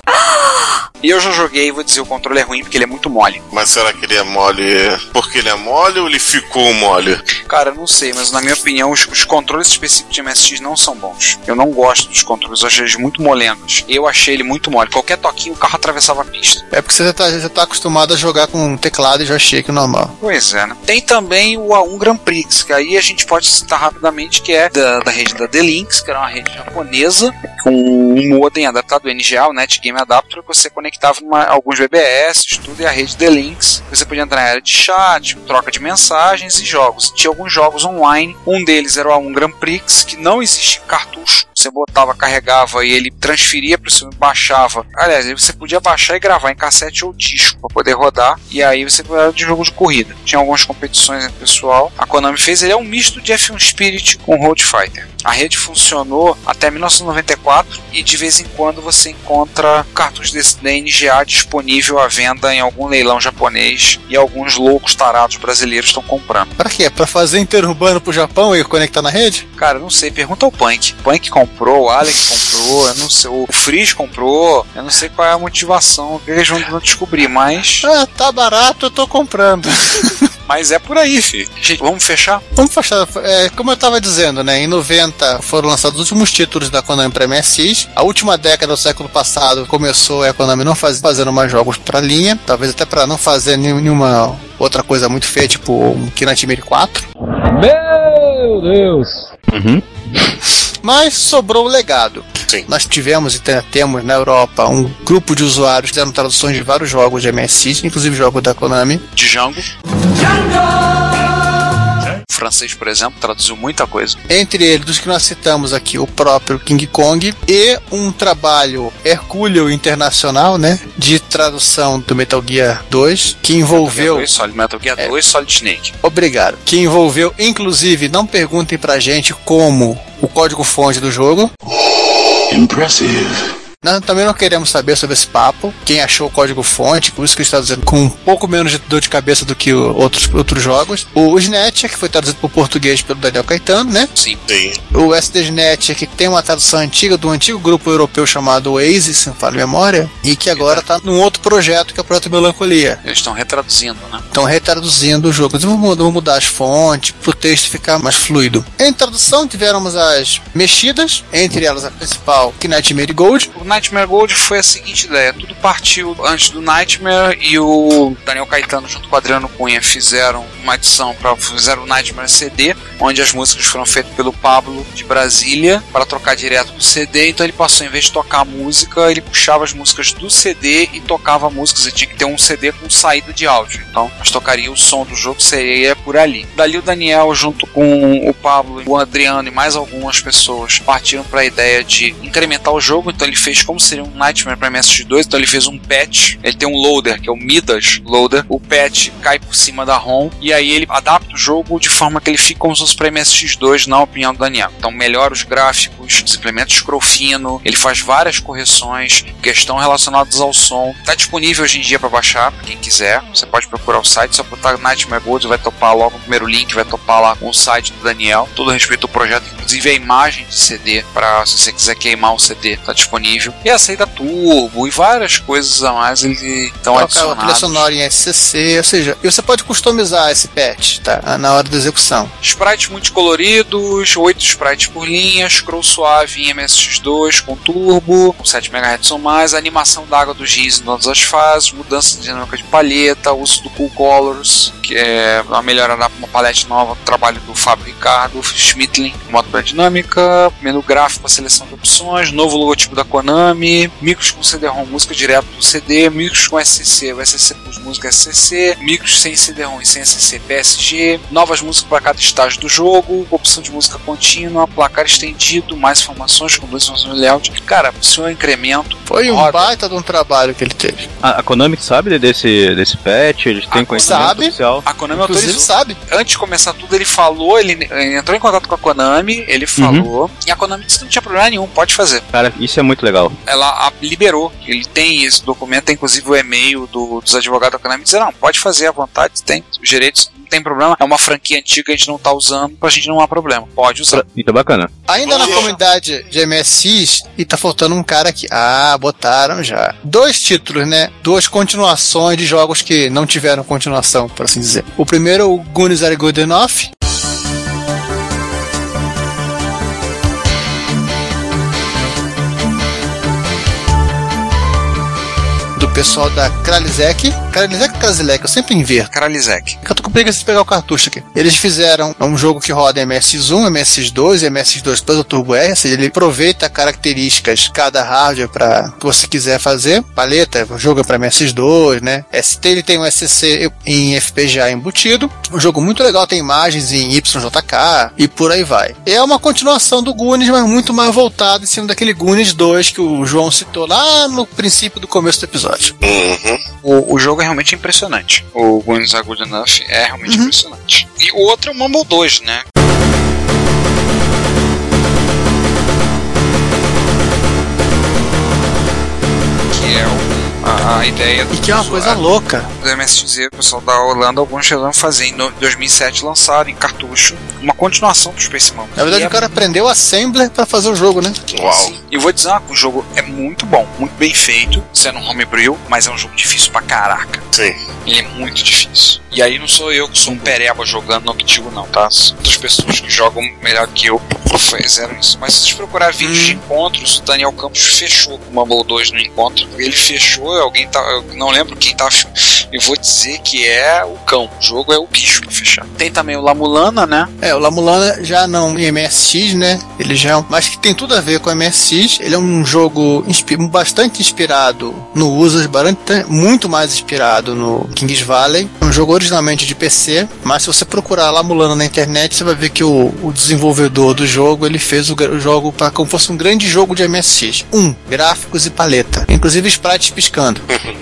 E eu já joguei e vou dizer o controle é ruim porque ele é muito mole. Mas será que ele é mole porque ele é mole ou ele ficou mole? Cara, eu não sei, mas na minha opinião, os, os controles específicos de MSX não são bons. Eu não gosto dos controles, eu achei eles muito molentos. Eu achei ele muito mole. Qualquer toquinho, o carro atravessava a pista. É porque você já tá, já tá acostumado a jogar com um teclado e joystick normal. Pois é, né? Tem também o A1 Grand Prix, que aí a gente pode citar rapidamente, que é da, da rede da The-Links, que era uma rede japonesa, com um modem adaptado, NGA, o Net Game Adapter, que você conectava numa, alguns BBS, tudo, e a rede The-Links. Você podia entrar na área de chat, troca de mensagens e jogos. Tinha alguns jogos online, um deles era A1 Grand Prix, que não existia cartucho. Você botava, carregava e ele transferia para o seu, baixava. Aliás, você podia baixar e gravar em cassete ou disco para poder rodar. E aí você era de jogo de corrida. Tinha algumas competições entre o pessoal. A Konami fez ele é um misto de F1 Spirit com Road Fighter. A rede funcionou até 1994 e de vez em quando você encontra cartuchos desse da NGA disponível à venda em algum leilão japonês e alguns loucos tarados brasileiros estão comprando. Pra quê? Pra fazer interurbano pro Japão e conectar na rede? Cara, não sei, pergunta ao Punk. Punk comprou, o Alex comprou, eu não sei, o Freeze comprou, eu não sei qual é a motivação, que eles vão descobrir, mas. Ah, tá barato, eu tô comprando. <laughs> Mas é por aí, filho. Gente, vamos fechar? Vamos fechar. É, como eu tava dizendo, né? Em 90 foram lançados os últimos títulos da Konami pra MSX. A última década do século passado começou a Konami não faz, fazendo mais jogos pra linha. Talvez até pra não fazer nenhuma outra coisa muito feia, tipo um Kinect 4. Meu Deus! Uhum. <laughs> Mas sobrou o legado. Sim. Nós tivemos e te- temos na Europa um grupo de usuários que fizeram traduções de vários jogos de MSX, inclusive jogos da Konami. Django. O francês, por exemplo, traduziu muita coisa. Entre eles, dos que nós citamos aqui, o próprio King Kong e um trabalho hercúleo internacional, né, de tradução do Metal Gear 2, que envolveu, Metal Gear 2, Solid Metal Gear É. 2, Solid Snake. obrigado, que envolveu, inclusive, não perguntem pra gente como o código-fonte do jogo. Nós também não queremos saber sobre esse papo, quem achou o código-fonte, por isso que está dizendo com um pouco menos de dor de cabeça do que outros, outros jogos. O SNET, que foi traduzido para o português pelo Daniel Caetano, né? Sim. Sim. O SDNet, que tem uma tradução antiga do antigo grupo europeu chamado Oasis, se não falo memória, e que agora está num outro projeto, que é o projeto Melancolia. Eles estão retraduzindo, né? Estão retraduzindo o jogo. Eles vão mudar, vão mudar as fontes para o texto ficar mais fluido. Em tradução, tivemos as mexidas, entre elas a principal, Knight Marigold. O Nightmare Gold foi a seguinte ideia: tudo partiu antes do Nightmare e o Daniel Caetano junto com o Adriano Cunha fizeram uma edição para fizeram o Nightmare CD, onde as músicas foram feitas pelo Pablo de Brasília para trocar direto do CD. Então ele passou, em vez de tocar a música, ele puxava as músicas do CD e tocava músicas. Ele tinha que ter um CD com saída de áudio. Então, mas tocaria o som do jogo, seria por ali. Dali o Daniel, junto com o Pablo, o Adriano e mais algumas pessoas, partiram para a ideia de incrementar o jogo. Então ele fez como seria um Nightmare para MSX2. Então ele fez um patch. Ele tem um loader, que é o Midas Loader. O patch cai por cima da ROM e aí ele adapta o jogo de forma que ele fique como se fosse para MSX2, na opinião do Daniel. Então melhora os gráficos, implementa scroll fino, ele faz várias correções, questão relacionadas ao som. Está disponível hoje em dia para baixar, pra quem quiser. Você pode procurar o site, só botar Nightmare Gold, vai topar logo o primeiro link, vai topar lá com o site do Daniel. Todo a respeito do projeto, inclusive a imagem de CD, para se você quiser queimar o CD, está disponível. E aceita turbo e várias coisas a mais ele estão Colocar a trilha adicionados. sonora em SCC, ou seja, você pode customizar esse patch, tá? Na hora da execução. Sprites multicoloridos, 8 sprites por linha, scroll suave em MSX2 com turbo, com 7 MHz ou mais, animação da água do giz em todas as fases, mudança de dinâmica de palheta, uso do Cool Colors, que é uma melhora na uma palete nova, trabalho do Fábio Ricardo, Schmittling, modo dinâmica, menu gráfico, seleção de opções, novo logotipo da Konami, micros com CD-ROM, música direto do CD, micros com SCC, o SCC com música SCC, micros sem CD-ROM e sem SCC PSG, novas músicas para cada estágio do jogo, opção de música contínua, placar estendido, mais informações com duas informações de layout. Cara, o seu incremento Foi um roda. baita de um trabalho que ele teve. A, a Konami sabe desse, desse patch? Eles têm A conhecimento sabe. oficial? A Konami Inclusive, autorizou. sabe? Antes de começar tudo, ele falou, ele, ele entrou em contato com a Konami, ele falou, e a Konami disse que não tinha problema nenhum, pode fazer. Cara, isso é muito legal. Ela a, liberou, ele tem esse documento, tem inclusive o e-mail do- dos advogados da Konami, dizer, não, pode fazer à vontade, tem os direitos, não tem problema, é uma franquia antiga que a gente não tá usando, pra gente não há problema, pode usar. Então bacana. Ainda na comunidade de MSX, e tá faltando um cara aqui. Ah, botaram já. Dois títulos, né? Duas continuações de jogos que não tiveram continuação, por assim dizer. O primeiro, o Goonies Are Good Enough. Pessoal da Kralizek. Kralizek ou Kralizek? Eu sempre inverto. Karalizek. Que eu tô com preguiça de pegar o cartucho aqui. Eles fizeram um jogo que roda em MSX1, MSX2 e MSX2 Plus o Turbo R, ou seja, ele aproveita características de cada hardware para que você quiser fazer. Paleta, o jogo é para MSX2, né? ST ele tem um SCC em FPGA embutido. Um jogo muito legal, tem imagens em YJK e por aí vai. É uma continuação do Goonies, mas muito mais voltado em cima daquele Goonies 2 que o João citou lá no princípio do começo do episódio. Uhum. O, o jogo é realmente impressionante. O Guns Are Good Enough é realmente Uhum. impressionante. E o outro é o Mumble 2, né? Que é o- a, a ideia do E que é uma coisa usuário. louca. do MSX, o pessoal da Holanda, alguns resolveram fazer. Em no- 2007 lançaram em cartucho uma continuação do Space Mountain. Na verdade, E o cara aprendeu Assembler para fazer o jogo, né? Uau. E vou dizer, uma coisa, o jogo é muito bom, muito bem feito, sendo um homebrew, mas é um jogo difícil pra caraca. Sim. Ele é muito difícil. E aí não sou eu que sou um pereba jogando no Octigo, não, tá? Outras pessoas que jogam melhor que eu fizeram isso. Mas se vocês procurarem vídeos de encontros, o Daniel Campos fechou o Mumble 2 no encontro. Ele fechou, alguém tá. Eu não lembro quem tava. Eu vou dizer que é o cão. O jogo é o bicho pra fechar. Tem também o Lamulana, né? É, o Lamulana já não em MSX, né? Ele já é um, mas que tem tudo a ver com MSX. Ele é um jogo inspi- bastante inspirado no Usas, muito mais inspirado no Kings Valley. É um jogo originalmente de PC, mas se você procurar Lamulana na internet, você vai ver que o, o desenvolvedor do jogo, ele fez o, o jogo para como fosse um grande jogo de MSX. Um, gráficos e paleta, inclusive sprites piscando.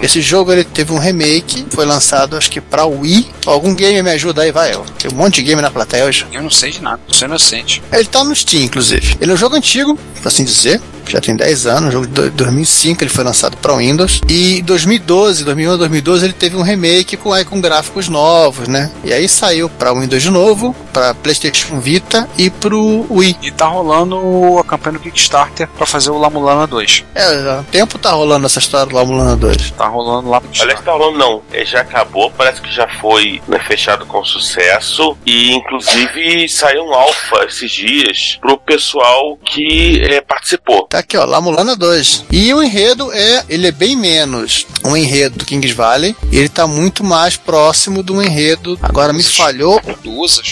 Esse jogo ele teve um remake, foi lançado acho que para Wii. Algum game me ajuda aí, vai. ó. Tem um monte de game na plateia hoje. Eu não sei de nada, sou inocente. Ele tá no Steam, inclusive. Ele é um jogo antigo, por assim dizer. Já tem 10 anos, jogo de do- 2005, ele foi lançado para Windows. E em 2012, 2011, 2012, ele teve um remake com, aí, com gráficos novos, né? E aí saiu para Windows de novo, para PlayStation Vita e pro Wii. E tá rolando a campanha do Kickstarter pra fazer o Lamulana 2. É, já há tempo tá rolando essa história do Lamulana 2. Tá rolando lá pro Aliás, Kickstarter. tá rolando não. É, já acabou, parece que já foi né, fechado com sucesso. E inclusive saiu um alfa esses dias pro pessoal que é, participou. Tá Aqui, ó, La Mulana 2. E o enredo é, ele é bem menos um enredo do Kings Valley, ele tá muito mais próximo do enredo. Agora me falhou.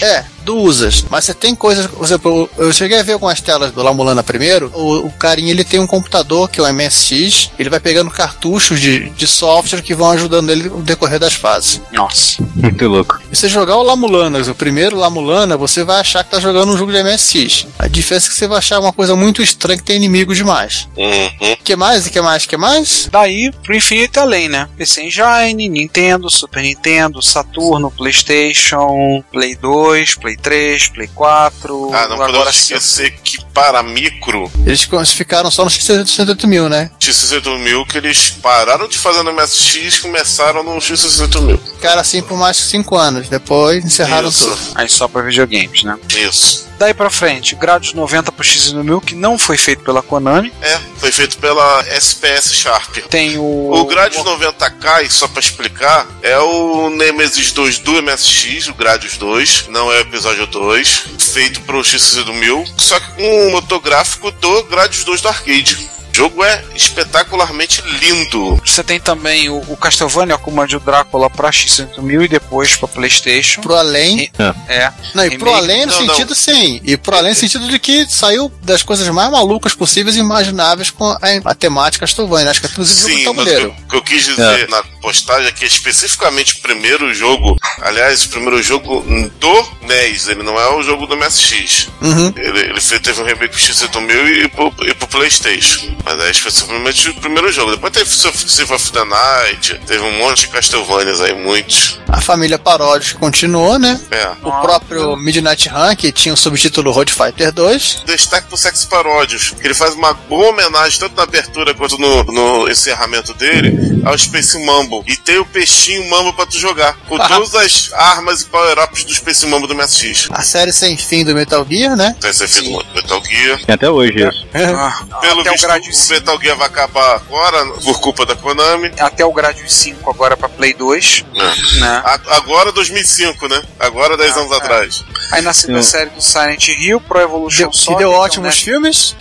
É, Usas. Mas você tem coisas, por exemplo, eu cheguei a ver algumas telas do La Mulana primeiro, o, o carinha ele tem um computador que é o MSX, ele vai pegando cartuchos de, de software que vão ajudando ele no decorrer das fases. Nossa. Muito louco. E você jogar o La Mulana, o primeiro La Mulana, você vai achar que tá jogando um jogo de MSX. A diferença é que você vai achar uma coisa muito estranha que tem inimigo demais. Uhum. que mais? E que mais? que mais? Daí pro infinito além, né? PC Engine, Nintendo, Super Nintendo, Saturno, PlayStation, Play 2, Play 3, Play 4. Ah, não agora esquecer que para micro, Eles ficaram só nos 68 mil, né? X68000, que eles pararam de fazer no MSX e começaram no X68000. Ficaram assim por mais de 5 anos. Depois encerraram Isso. tudo. Aí só pra videogames, né? Isso. Daí pra frente, Gradius 90 pro X1000, que não foi feito pela Konami. É, foi feito pela SPS Sharp. Tem o. O Gradius 90K, só pra explicar, é o Nemesis 2 do MSX, o Gradius 2, não é o episódio 2, feito pro X1000, só que com um motor gráfico do Gradius 2 do arcade. O jogo é espetacularmente lindo. Você tem também o, o Castlevania Comando Drácula pra X1000 e depois pra PlayStation. Pro além. É. Não, e Remake- pro além no Não, não. sentido sim. E pro além no sentido de que saiu das coisas mais malucas possíveis e imagináveis com a, a temática Castlevania. Acho que é inclusive Sim, mas o que tabuleiro. eu- o que eu quis dizer na postagem que especificamente o primeiro jogo, aliás, o primeiro jogo do NES, ele não é o jogo do MSX. Uhum. Ele, ele fez- teve um remake pro X1000 e pro, e pro Playstation. Mas é especificamente o primeiro jogo. Depois teve Symphony of the Night, teve um monte de Castlevanias aí, muitos. A família Paródios continuou, né? É. O próprio Midnight Run, que tinha o subtítulo Road Fighter 2. Destaque pro Sex Paródios, que ele faz uma boa homenagem, tanto na abertura quanto no, no encerramento dele, ao Space Mambo. E tem o peixinho Mambo pra tu jogar, com Ah. todas as armas e power-ups do Space Mambo do MSX. A série sem fim do Metal Gear, né? Vai ser feito muito Metal Gear. Tem até hoje isso. Ah, Pelo até o visto, o 5. Metal Gear vai acabar agora, por culpa da Konami. Até o Gradius 5 agora pra Play 2. É. Né? A- Agora 2005, né? Agora 10 Ah, anos é. atrás. Aí na segunda Sim. série do Silent Hill, Pro Evolution Deu, que Soccer. deu que é um ótimos net- filmes.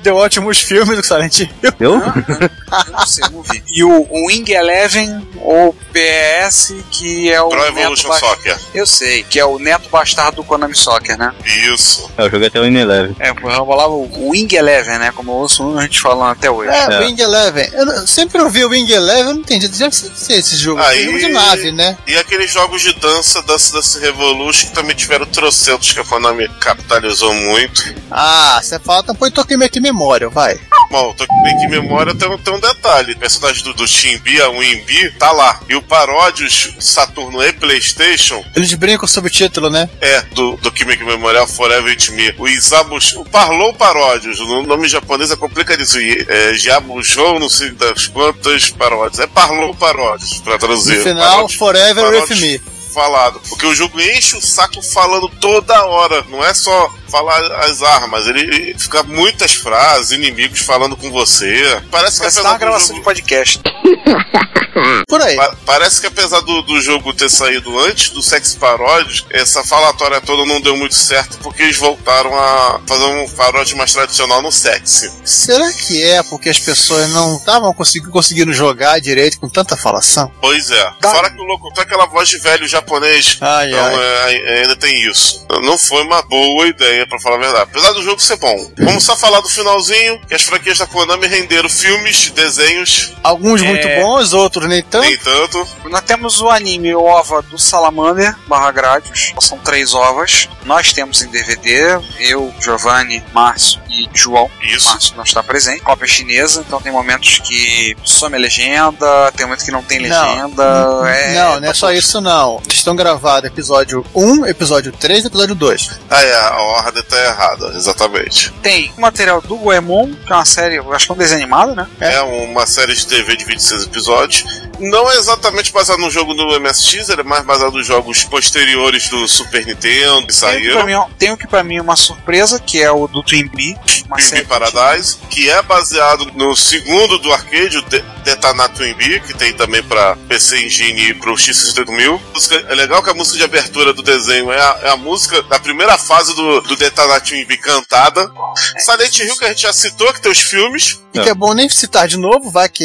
Deu ótimos filmes do Silent Hill. Deu? Eu não sei, eu não vi. E o, Wing Eleven, ou PES, que é o. Pro Evolution Soccer. Eu sei, que é o neto bastardo do Konami Soccer, né? Isso. É, eu joguei até o Ineleven. É, eu rolava o Wing Eleven, né? Como eu ouço muita gente falando até hoje. É, É. Wing Eleven. Eu não- sempre ouvi o Wing Eleven, eu não entendi. Deve ser esse jogo. Aí- Aí... jogo de nave, né? E aqueles jogos de dança da Dance Revolution que também tiveram trocentos que a Konami capitalizou muito. Ah, você fala, então põe Tokimeki Memorial, vai. Bom, que memória tem, um- tem um detalhe. O personagem do, do Shinbi, a Winbi, tá lá. E o Paródios Saturno e Playstation Eles brincam com o subtítulo, né? é do, Kimiki Memorial Forever It Me. O Isabush, o Parlou Paródios, o nome japonês é complicadíssimo. É Jabushou, não sei das quantas paródias. É Parlou Paródios, pra traduzir. No final, Paródios- Forever paródios with Me. Falado. Porque o jogo enche o saco falando toda hora. Não é só falar as armas. Ele, fica muitas frases, inimigos falando com você. Parece que Parece apesar uma do gravação jogo- de podcast. <laughs> Por aí. Pa- Parece que apesar do, do jogo ter saído antes do Sex Paródios, essa falatória toda não deu muito certo porque eles voltaram a fazer um paródio mais tradicional no sexy. Será que é porque as pessoas não estavam consegui- conseguindo jogar direito com tanta falação? Pois é. Dá- Fora que o louco tem aquela voz de velho japonês. Ai, então ai. é, ainda tem isso. Não foi uma boa ideia, pra falar a verdade. Apesar do jogo ser bom. Vamos só falar do finalzinho, que as franquias da Konami renderam filmes, desenhos, Alguns É. muito bons, outros nem tanto. nem tanto. Nós temos o anime OVA do Salamander barra Gradius. São três ovas. Nós temos em DVD. Eu, Giovanni, Márcio e João. Isso. Márcio não está presente. Cópia chinesa, então tem momentos que some a legenda, tem momentos que não tem Não. legenda. é, não, não é só isso não. Estão gravados episódio 1, episódio 3 e episódio 2. Ah, é, a ordem tá errada, exatamente. Tem o material do Goemon, que é uma série, acho que é um desenho animado, né? É uma série de TV de 26 episódios. Não é exatamente baseado no jogo do MSX, ele é mais baseado nos jogos posteriores do Super Nintendo que saíram. mim, tem o que pra mim é uma surpresa, que é o do Twin Bee. Twin Bee Paradise, que é baseado no segundo do arcade, o The, Detonar Twin Bee, que tem também pra PC Engine e pro X68000. Música- É legal que a música de abertura do desenho é a, é a música da primeira fase do, do Detonar Twin Bee cantada. Silent Hill, que a gente já citou, que tem os filmes. E que é bom nem citar de novo, vai que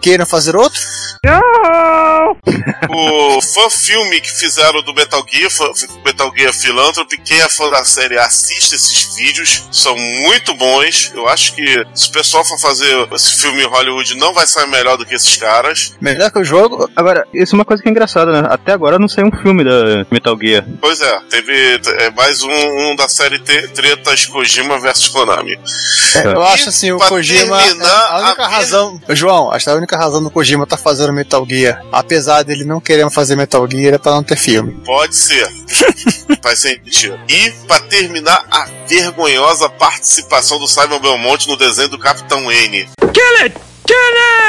queiram fazer outro. O fã filme que fizeram do Metal Gear, Metal Gear Philanthropy, quem é fã da série assiste esses vídeos, são muito bons. Eu acho que se o pessoal for fazer esse filme em Hollywood, não vai sair melhor do que esses caras. Melhor que o jogo. Agora, isso é uma coisa que é engraçada, né? Até agora não saiu um filme da Metal Gear. Pois é, teve é, mais um, um da série T- Tretas Kojima versus Konami. Eu acho assim, o Kojima. terminar, a única a- razão. João, acho que a única razão do Kojima tá fazendo Metal Gear, apesar dele não querer fazer Metal Gear, é pra não ter filme. Pode ser. <laughs> Faz sentido. E, pra terminar, a vergonhosa participação do Simon Belmont no desenho do Capitão N. Kill it! Kill it!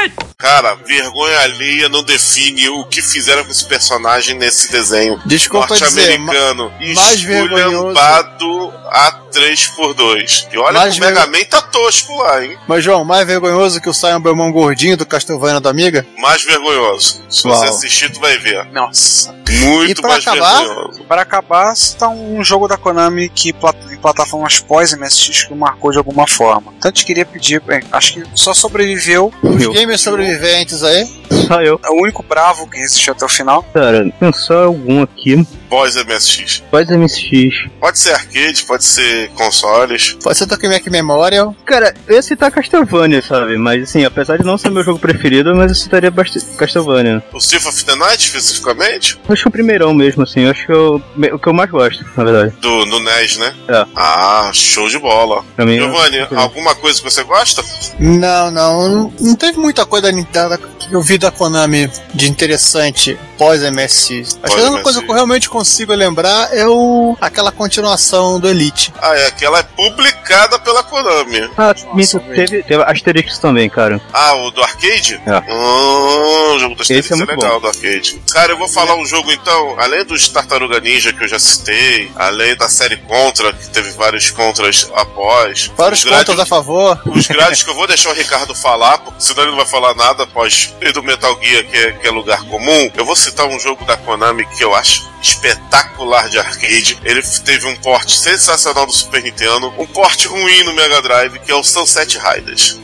Cara, vergonha alheia não define o que fizeram com esse personagem nesse desenho Desculpa norte-americano. mais vergonhoso. Esculhambado a 3x2. E olha Mais que o Mega Man tá tosco lá, hein? Mas, João, mais vergonhoso que o Simon Belmont gordinho do Castlevania do Amiga? Mais vergonhoso. Se Uau. você assistir, tu vai ver. Nossa. Muito E pra mais acabar? vergonhoso. Para acabar, está um jogo da Konami que plat- em plataformas pós-MSX que marcou de alguma forma. Então a gente queria pedir, bem, acho que só sobreviveu Os gamers sobreviventes aí. Só eu. é o único bravo que resistiu até o final. Cara, tem só algum aqui. Pós MSX. Pós MSX. Pode ser arcade, pode ser consoles. Pode ser Tokimeki Memorial. Cara, eu ia citar Castlevania, sabe? Mas assim, apesar de não ser meu jogo preferido, mas eu citaria bastante Castlevania. O Symphony of the Night, especificamente? Acho que o primeirão mesmo, assim. Eu acho que eu, o que eu mais gosto, na verdade. Do, no NES, né? É. Ah, show de bola. Pra mim. Giovanni, é- alguma coisa que você gosta? Não, não, não, não teve muita coisa da, da- que eu vi da Konami de interessante pós-MSX. Acho que a única coisa que eu realmente consigo lembrar é o aquela continuação do Elite. Ah, é que ela é publicada pela Konami. Ah, minto, teve, teve Asterix também, cara. Ah, o do arcade? É. Hum, o jogo do Asterix Esse é é, muito legal, do arcade. Cara, eu vou falar um jogo então, além dos Tartaruga Ninja que eu já citei, além da série Contra, que teve vários contras após. Vários os grades- a favor. Os grades que eu vou deixar o Ricardo falar, porque senão ele não vai falar nada após e do Metal Gear, que é, que é lugar comum. Eu vou citar um jogo da Konami que eu acho espetacular de arcade. Ele teve um port sensacional do Super Nintendo, um port ruim no Mega Drive, que é o Sunset Riders.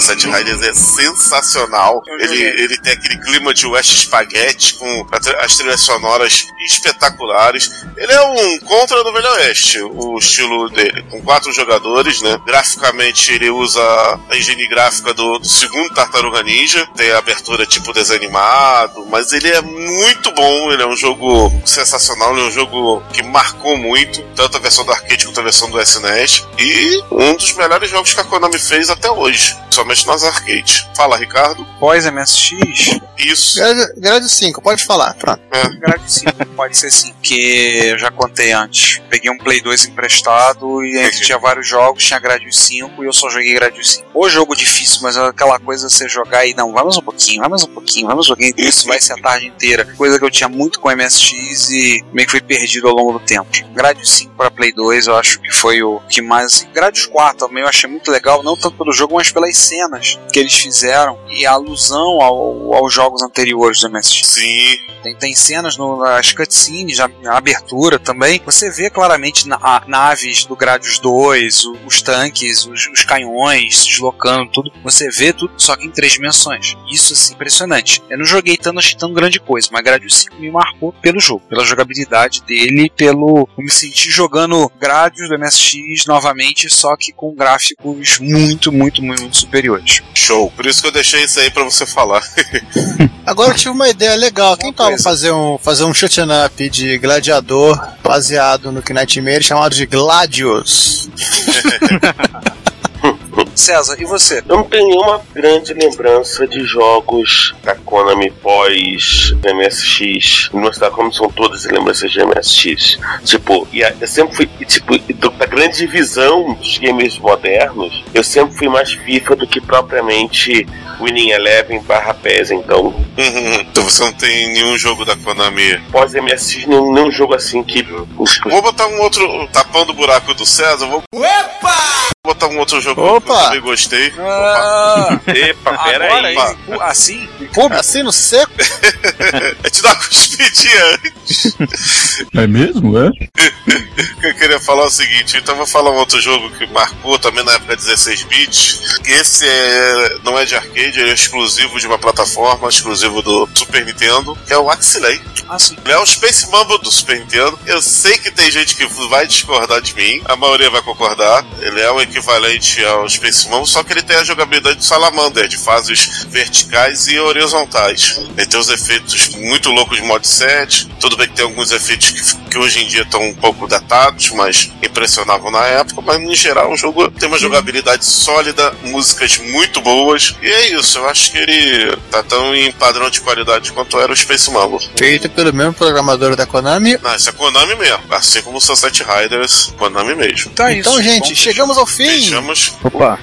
Sunset Riders é sensacional. Ele, ele tem aquele clima de West Spaghetti com as trilhas sonoras espetaculares. Ele é um contra do Velho Oeste, o estilo dele, com quatro jogadores, né? Graficamente ele usa a engine gráfica do, do segundo Tartaruga Ninja, tem a abertura tipo desenho animado, mas ele é muito bom, ele é um jogo sensacional, ele é um jogo que marcou muito, tanto a versão do arcade quanto a versão do SNES, e um dos melhores jogos que a Konami fez até hoje, somente nas arcades. Fala, Ricardo. Pós-MSX, Isso. Grade, grade 5, pode falar. Pronto. grade 5 pode ser sim, que eu já contei antes. Peguei um Play 2 emprestado e aí tinha vários jogos, tinha grade 5 e eu só joguei grade 5. O jogo difícil, mas é aquela coisa você jogar e não, vamos um pouquinho, vamos um pouquinho, vamos um pouquinho. Isso vai ser a tarde inteira. Coisa que eu tinha muito com MSX e meio que foi perdido ao longo do tempo. Grade 5 para Play 2 eu acho que foi o que mais. Grade 4 também eu achei muito legal, não tanto pelo jogo, mas pelas cenas que eles fizeram e a alusão ao- aos jogos anteriores do MSX. Sim. Tem, tem cenas no, nas cutscenes, na, na também. Você vê claramente na, a- naves do Gradius 2, o- os tanques, os, os canhões se deslocando, tudo. Você vê tudo, só que em três dimensões. Isso, assim, impressionante. Eu não joguei tanto, achei tão grande coisa, mas Gradius 5 me marcou pelo jogo, pela jogabilidade dele, pelo. Eu me senti jogando Gradius do MSX novamente, só que com gráficos muito, muito, muito, muito superiores. Show. Por isso que eu deixei isso aí pra você falar. <laughs> Agora eu tive uma ideia legal. Quem tava fazer um, fazer um shoot up de gladiador baseado no Knightmare chamado de Gladius? <laughs> César, e você? Eu não tenho nenhuma grande lembrança de jogos da Konami pós MSX. Não sei como são todas as lembranças de MSX. Tipo, e a- eu sempre fui, tipo, da grande divisão dos games modernos, eu sempre fui mais FIFA do que propriamente Winning Eleven barra PES, então. Uhum. Então você não tem nenhum jogo da Konami. Pós MSX, nenhum, nenhum jogo assim que. Vou botar um outro. Tapando o buraco do César, vou. Vou botar um outro jogo que eu Opa! também gostei. Ah, Epa, pera agora aí. pu- assim, em público. Assim no seco? É te dar uma cuspidinha antes. É mesmo, é? que eu queria falar o seguinte, então eu vou falar um outro jogo que marcou também na época 16 bits. Esse é, não é de arcade, ele é exclusivo de uma plataforma, exclusivo do Super Nintendo, que é o Axilei. Ah, sim. Ele é o Space Mumble do Super Nintendo. Eu sei que tem gente que vai discordar de mim, a maioria vai concordar. Ele é o equivalente ao Space Mumble, só que ele tem a jogabilidade do Salamander, de fases verticais e horizontais. Ele tem os efeitos muito loucos de mod 7. Tudo bem que tem alguns efeitos que, que hoje em dia estão um pouco datados, mas impressionavam na época. Mas em geral, o jogo tem uma jogabilidade sólida, músicas muito boas. E é isso, eu acho que ele tá tão em padrão de qualidade quanto era o Space Mumble. Feito pelo mesmo programador da Konami. Não, isso é Konami mesmo. Assim como o Sunset Riders, Konami mesmo. Então é isso. Então, gente, Bom, chegamos ao fim. Fechamos. Opa,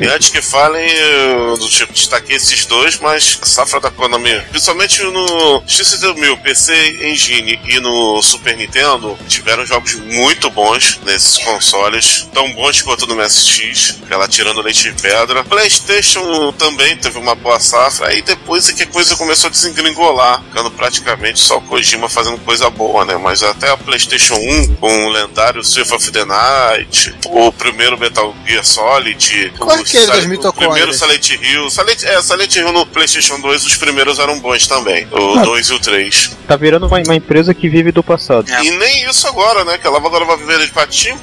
E antes que falem, eu do tipo, destaquei esses dois, mas a safra da Konami, principalmente no X1000, PC Engine e no Super Nintendo, tiveram jogos muito bons nesses consoles, tão bons quanto no MSX, ela tirando leite de pedra. PlayStation também teve uma boa safra, aí depois é que a coisa começou a desengringolar, ficando praticamente só o Kojima fazendo coisa boa, né? Mas até a PlayStation 1, com o lendário Symphony of the Night, o primeiro Metal Gear Solid, Qual é o aquele das Sil- o primeiro Silent Hill. Silent, é, Silent Hill no PlayStation 2, os primeiros eram bons também. O 2 e o 3. tá virando uma, uma empresa que vive do passado. É. E nem isso agora, né? Que ela agora vai viver de patinho.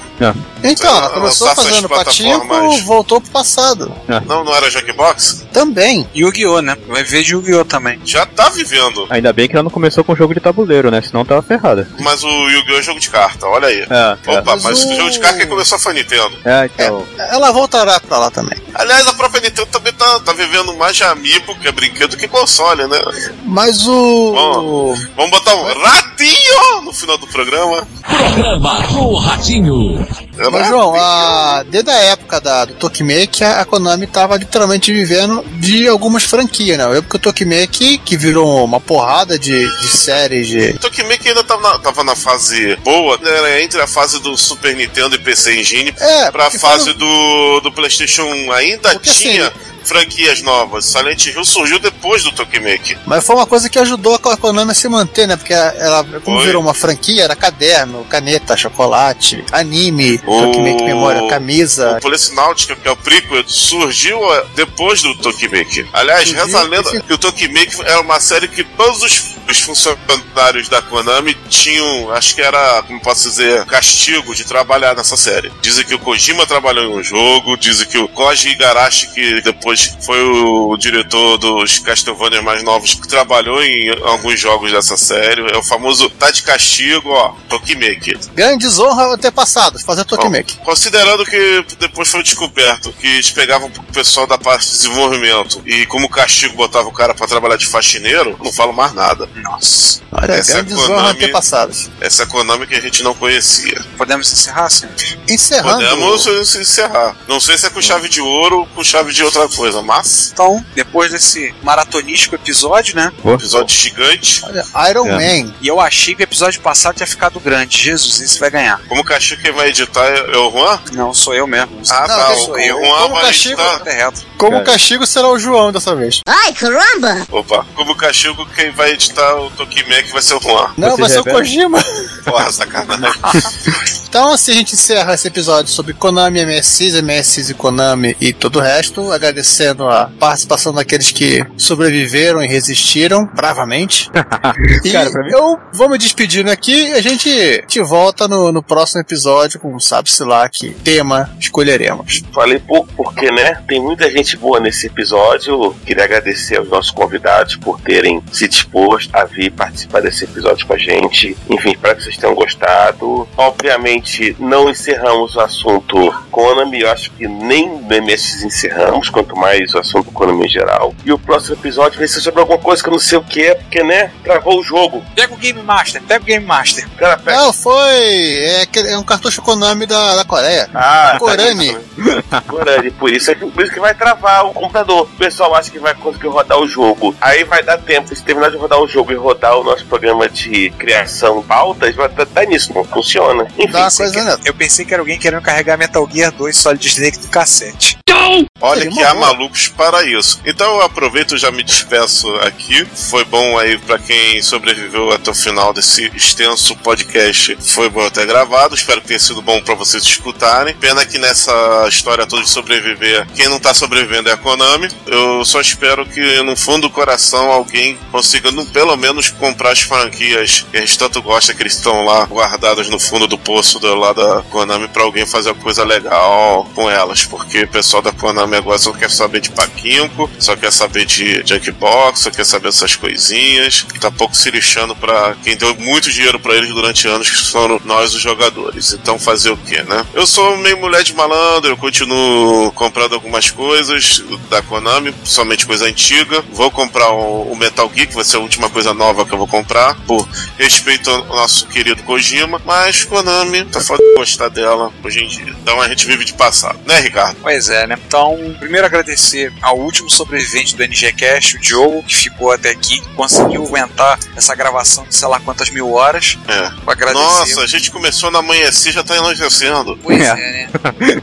Então, ela começou fazendo patinco, voltou pro passado. Não, não era Jackbox? Também. Yu-Gi-Oh, né? Vai ver de Yu-Gi-Oh também. Já tá vivendo. Ainda bem que ela não começou com jogo de tabuleiro, né? Senão tava ferrada. Mas o Yu-Gi-Oh! é jogo de carta, olha aí. É, é. Opa, mas mas o- o jogo de carta que começou foi a Nintendo. É, então. Ela voltará pra lá também. Aliás, a própria Nintendo também tá, tá vivendo mais de amiibo, que é brinquedo, que console, né? Mas o. Bom. Vamos botar um ratinho no final do programa. Programa do Ratinho. Mas, João, a... desde a época da, do Tokimeki, a a Konami tava literalmente vivendo de algumas franquias, né? Eu lembro que o Tokimeki, que virou uma porrada de, de séries de. O Tokimeki ainda tava na, tava na fase boa, né? Era entre a fase do Super Nintendo e PC Engine É, pra porque fase foi do, do PlayStation 1. Ainda Porque, assim, tinha franquias novas. Silent Hill surgiu depois do Tokimeki. Mas foi uma coisa que ajudou a Konami a se manter, né? Porque ela, como Foi. virou uma franquia, era caderno, caneta, chocolate, anime, O- Tokimeki Memória, camisa. O Police Náutica, que é o prequel, surgiu eh, depois do Tokimeki. Aliás, reza a lenda esse- que o Tokimeki era uma série que todos os, os funcionários da Konami tinham, acho que era, como posso dizer, castigo de trabalhar nessa série. Dizem que o Kojima trabalhou em um jogo, dizem que o Koji Igarashi, que depois foi o diretor dos Castlevania mais novos, que trabalhou em alguns jogos dessa série. É o famoso tá de castigo, ó, Tokimeki. Grande desonra ter passado, fazer Tokimeki. Bom, Considerando que depois foi descoberto que eles pegavam o pessoal da parte de desenvolvimento e como castigo botavam o cara pra trabalhar de faxineiro, não falo mais nada. Nossa. Olha, Essa grande é a desonra Konami. ter passado. Essa a Konami que a gente não conhecia. Podemos encerrar, sim? Encerrando. Podemos encerrar. Não sei se é com chave de ouro ou com chave de outra coisa, mas Então, depois desse maratonístico episódio, né? episódio gigante. Olha, Iron É. Man. E eu achei que o episódio passado tinha ficado grande. Jesus, esse vai ganhar. Como castigo quem vai editar é o Juan? Não, sou eu mesmo. Ah, Não, tá. O, sou o eu? Juan Como vai castigo, editar. Reto. Como castigo será o João dessa vez. Ai, caramba! Opa, como castigo quem vai editar o Tokimeki vai ser o Juan. Não, Você vai ser o? Kojima. Porra, sacanagem. <laughs> Então, assim a gente encerra esse episódio sobre Konami, MSX, MSX e Konami e todo o resto, agradecendo a participação daqueles que sobreviveram e resistiram bravamente. <laughs> e Cara, pra mim- eu vou me despedindo aqui e a gente te volta no, no próximo episódio com sabe-se lá que tema escolheremos. Falei pouco porque, né? Tem muita gente boa nesse episódio. Queria agradecer aos nossos convidados por terem se disposto a vir participar desse episódio com a gente. Enfim, espero que vocês tenham gostado. Obviamente, não encerramos o assunto Konami. Eu acho que nem MSX encerramos, quanto mais o assunto em geral. E o próximo episódio vai ser sobre alguma coisa que eu não sei o que é, porque né, travou o jogo. Pega o Game Master, pega o Game Master. Cara, pega. Não, foi. É, é um cartucho Konami da, da Coreia. Ah, Korani. Korani, por isso, é que, por isso que vai travar o computador. O pessoal acha que vai conseguir rodar o jogo. Aí vai dar tempo, se terminar de rodar o jogo e rodar o nosso programa de criação pautas, vai dar dar nisso, não funciona. Enfim, Dá uma coisa, que- né? Eu pensei que era alguém querendo carregar Metal Gear 2 Solid Snake do cassete. Olha que boa. Malucos para isso. Então eu aproveito já me despeço aqui. Foi bom aí para quem sobreviveu até o final desse extenso podcast. Foi bom ter gravado. Espero que tenha sido bom para vocês escutarem. Pena que nessa história toda de sobreviver, quem não tá sobrevivendo é a Konami. Eu só espero que no fundo do coração alguém consiga, no, pelo menos, comprar as franquias que a gente tanto gosta, que eles estão lá guardadas no fundo do poço do lado da Konami, para alguém fazer uma coisa legal com elas. Porque o pessoal da Konami agora só quer saber de Paquinco, só quer saber de Jackbox, só quer saber dessas coisinhas. Tá pouco se lixando pra quem deu muito dinheiro pra eles durante anos, que foram nós os jogadores. Então fazer o que, né? Eu sou meio mulher de malandro, eu continuo comprando algumas coisas da Konami, somente coisa antiga. Vou comprar o, o Metal Gear, que vai ser a última coisa nova que eu vou comprar, por respeito ao nosso querido Kojima, mas Konami tá foda de gostar dela hoje em dia. Então a gente vive de passado, né, Ricardo? Pois é, né? Então, primeiro agradecer ao último sobrevivente do NGCast, o Diogo, que ficou até aqui, que conseguiu aguentar essa gravação de sei lá quantas mil horas. É. Agradecer. Nossa, a gente começou na amanhecer já tá enlouquecendo. Pois É. é, né?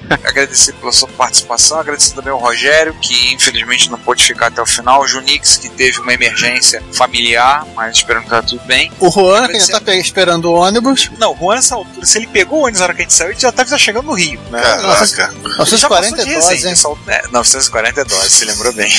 <laughs> agradecer pela sua participação, agradecer também ao Rogério, que infelizmente não pôde ficar até o final, o Junix, que teve uma emergência familiar, mas esperando que tá tudo bem. O Juan, que ainda tá pe- esperando o ônibus. Não, o Juan, nessa altura, se ele pegou o ônibus na hora que a gente saiu, ele já tava chegando no Rio, né? Caraca. Já passou 940 de doses, resenha, hein? só- é, 940 doses, se lembrou bem.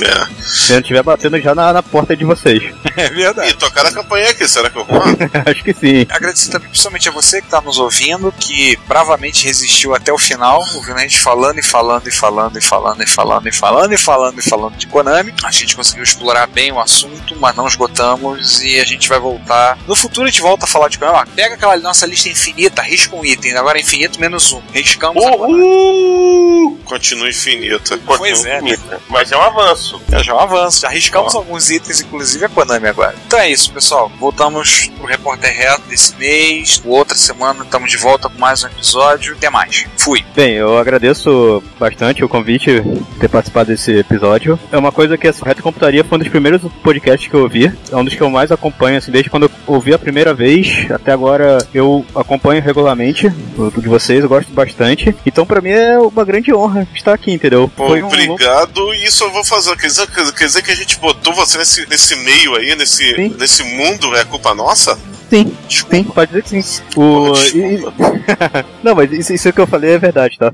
É. Se eu estiver batendo já na, na porta de vocês. <laughs> É verdade. Ih, tocaram a campanha aqui, será que eu vou? <laughs> Acho que sim. Agradecer também principalmente a você que está nos ouvindo, que bravamente resistiu até o final, ouvindo a gente falando e falando e falando e falando e falando e falando e falando e falando de Konami. A gente conseguiu explorar bem o assunto, mas não esgotamos e a gente vai voltar. No futuro a gente volta a falar de Konami. Ó, pega aquela nossa lista infinita, risca um item, agora é infinito menos um. Riscamos a Konami. Uhul! Continua infinita. Pois é? Mas é um avanço. Já, já é um avanço, já arriscamos alguns itens, inclusive a Konami agora. Então é isso, pessoal. Voltamos pro Repórter Reto desse mês. Outra semana estamos de volta com mais um episódio. Até mais. Fui. Bem, eu agradeço bastante o convite ter participado desse episódio. É uma coisa que essa Reto Computaria foi um dos primeiros podcasts que eu ouvi. É um dos que eu mais acompanho, assim, desde quando eu ouvi a primeira vez até agora eu acompanho regularmente o de vocês, eu gosto bastante. Então pra mim é uma grande honra estar aqui, entendeu? Pô, Foi um- obrigado. E isso eu vou fazer. Quer dizer, quer dizer que a gente botou você nesse, nesse meio aí, nesse, Sim. nesse mundo, é culpa nossa? Sim, sim, pode dizer que sim. O... e- <laughs> não, mas isso, isso que eu falei é verdade, tá?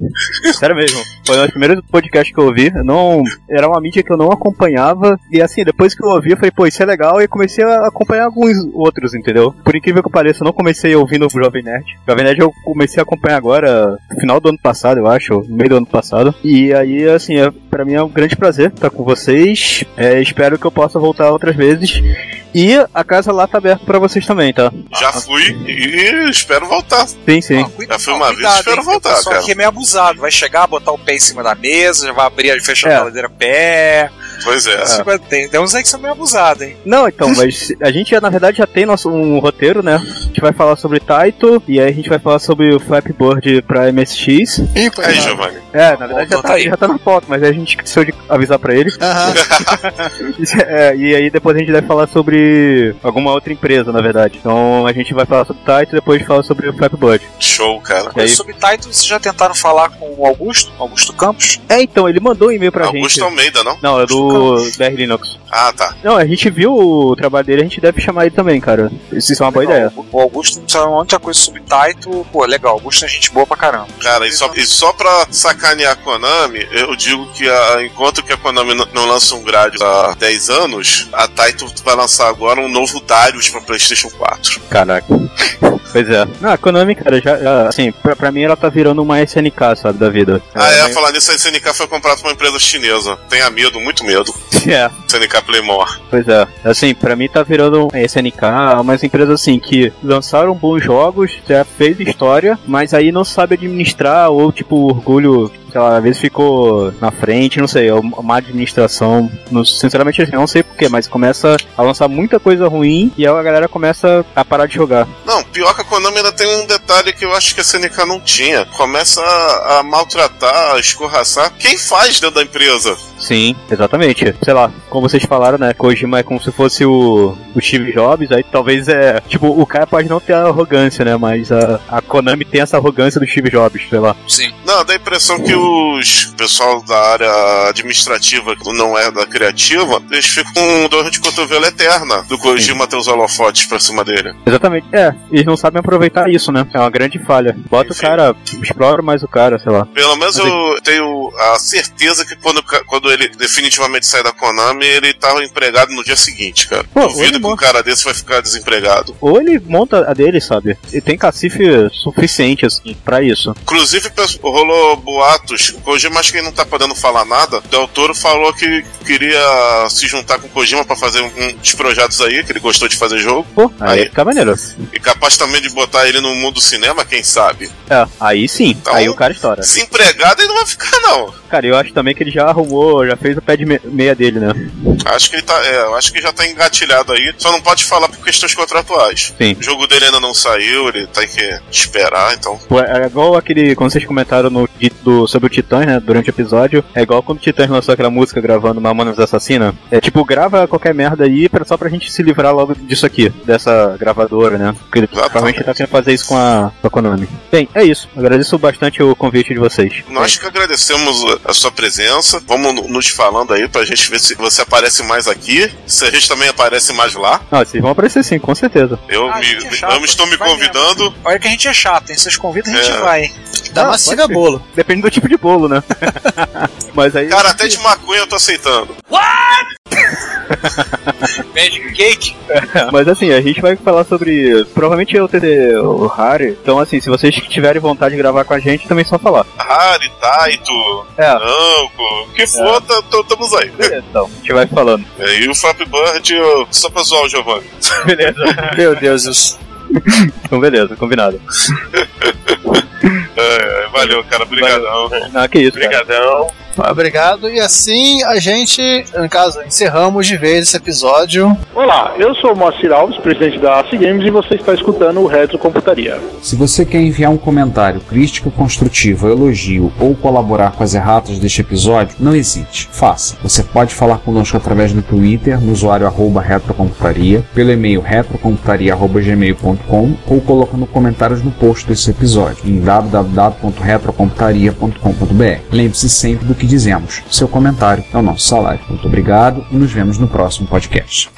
Sério mesmo. Foi um dos primeiros podcasts que eu ouvi. Não, era uma mídia que eu não acompanhava. E assim, depois que eu ouvi, eu falei, pô, isso é legal. E comecei a acompanhar alguns outros, entendeu? Por incrível que pareça, eu não comecei ouvindo o Jovem Nerd. Jovem Nerd eu comecei a acompanhar agora, final do ano passado, eu acho, no meio do ano passado. E aí, assim, é, pra mim é um grande prazer estar com vocês. É, espero que eu possa voltar outras vezes. E a casa lá tá aberta pra vocês também, tá? Já fui e espero voltar. Sim, sim. Já fui uma vez, cuidado, espero hein, voltar, pessoal cara. aqui é meio abusado. Vai chegar, botar o pé em cima da mesa, já vai abrir e fechar É. a geladeira pé. Pois é. Tem, tem uns aí que são meio abusados, hein? Não, então, mas a gente já, na verdade já tem nosso um roteiro, né? A gente vai falar sobre Taito e aí a gente vai falar sobre o Flapboard pra MSX. Ih, Aí, coitado. Giovanni. É, na verdade já tá, tá aí. já tá na pauta, mas a gente esqueceu de avisar pra ele. Aham. <laughs> É, e aí depois a gente vai falar sobre alguma outra empresa, na verdade. Então a gente vai falar sobre Taito e depois fala sobre o Flapboard. Show, cara. E aí- Sobre Titan, vocês já tentaram falar com o Augusto? Augusto Campos? É, então, ele mandou um e-mail pra Augusto gente. Almeida, não? Não, é do BR Linux. Ah, tá. Não, a gente viu o trabalho dele, a gente deve chamar ele também, cara. Isso é uma boa ideia. O Augusto não sabe muita coisa sobre Taito. Pô, legal. Augusto é gente boa pra caramba. Cara, e só, e só pra sacanear a Konami, eu digo que a- enquanto que a Konami n- não lança um grade há 10 anos, a Taito vai lançar agora um novo Darius pra PlayStation 4. 4. Caraca. Pois é. Não, a Konami, cara, já, já, assim, pra, pra mim ela tá virando uma SNK, sabe, da vida. Ah, é, falar nisso, a SNK foi comprada por uma empresa chinesa. Tenha medo, muito medo. <laughs> É, SNK Playmore. pois é. Assim, pra mim tá virando uma SNK, umas empresas assim que lançaram bons jogos, já fez história, mas aí não sabe administrar ou tipo o orgulho, sei lá, às vezes ficou na frente, não sei, é uma administração, não- sinceramente eu não sei porquê, mas começa a lançar muita coisa ruim e aí a galera começa a parar de jogar. Não, pior que a Konami ainda tem um detalhe que eu acho que a SNK não tinha. Começa a, a maltratar, a escorraçar quem faz dentro da empresa. Sim, exatamente. Sei lá, como vocês falaram, né? Kojima é como se fosse o, o Steve Jobs, aí talvez é. Tipo, o cara pode não ter a arrogância, né? Mas a, a Konami tem essa arrogância do Steve Jobs, sei lá. Sim. Não, dá a impressão que os pessoal da área administrativa, que não é da criativa, eles ficam com dor de cotovelo eterna do Kojima ter os holofotes pra cima dele. Exatamente. É, eles não sabem aproveitar isso, né? É uma grande falha. Bota o Sim. cara, explora mais o cara, sei lá. Pelo menos Mas eu tenho a certeza que quando, quando ele definitivamente sair da Konami, ele tava empregado no dia seguinte, cara. Pô, Duvido que um cara desse vai ficar desempregado. Ou ele monta a dele, sabe? E tem cacife suficiente, assim, pra isso. Inclusive, rolou boatos. O Kojima acho que ele não tá podendo falar nada. Del Toro falou que queria se juntar com o Kojima pra fazer um, uns projetos aí, que ele gostou de fazer jogo. Pô, aí, Aí. fica maneiro. E capaz também de botar ele no mundo do cinema, quem sabe. É, aí sim. Então- aí o cara estoura. Desempregado ele não vai ficar, não. Cara, eu acho também que ele já arrumou, já fez o pé de me- meia dele, né? Acho que ele tá. É, eu acho que já tá engatilhado aí. Só não pode falar por questões contratuais. Sim. O jogo dele ainda não saiu, ele tem que esperar, então. Pô, É igual aquele, quando vocês comentaram no, do, sobre o Titãs, né, durante o episódio, é igual quando o Titãs lançou aquela música gravando Mamonas Assassina. É tipo, grava qualquer merda aí pra, só pra gente se livrar logo disso aqui, dessa gravadora, né? Porque provavelmente tá querendo fazer isso com a, com a Konami. Bem, é isso. Agradeço bastante o convite de vocês. Nós que agradecemos a sua presença. Vamos no- nos falando aí pra gente ver se você aparece mais aqui. Se a gente também aparece mais lá. Não, vocês vão aparecer sim, com certeza. Eu, Ah, me, é chato. eu estou me convidando. Olha que a gente é chato, hein? Vocês convidam, a gente É. vai. Ah, massiga pode ser. bolo. Depende do tipo de bolo, né? <laughs> Mas aí. Cara, até de maconha eu tô aceitando. <laughs> Magic Cake? <laughs> Mas assim, a gente vai falar sobre. Provavelmente eu ter o Harry. Então, assim, se vocês tiverem vontade de gravar com a gente, também é só falar. Harry, Taito, É. Namco, o que for, tá- tá- estamos aí. Beleza, então. A gente vai falando. <laughs> É, E o Flappy Bird, eu- só pra zoar o Giovanni. Beleza. Meu Deus, isso. então, beleza, combinado. É, valeu, cara. Obrigadão. Não, que isso, cara. <laughs> Obrigado. E assim a gente, no caso, encerramos de vez esse episódio. Olá, eu sou o Moacir Alves, presidente da AC Games, e você está escutando o Retrocomputaria. Se você quer enviar um comentário, crítica construtiva, elogio ou colaborar com as erratas deste episódio, não hesite, faça. Você pode falar conosco através do Twitter, no usuário arroba retrocomputaria, pelo e-mail retrocomputaria.gmail.com ou colocando comentários no post desse episódio em www.retrocomputaria.com.br. Lembre-se sempre do que dizemos. Seu comentário é o nosso salário. Muito obrigado e nos vemos no próximo podcast.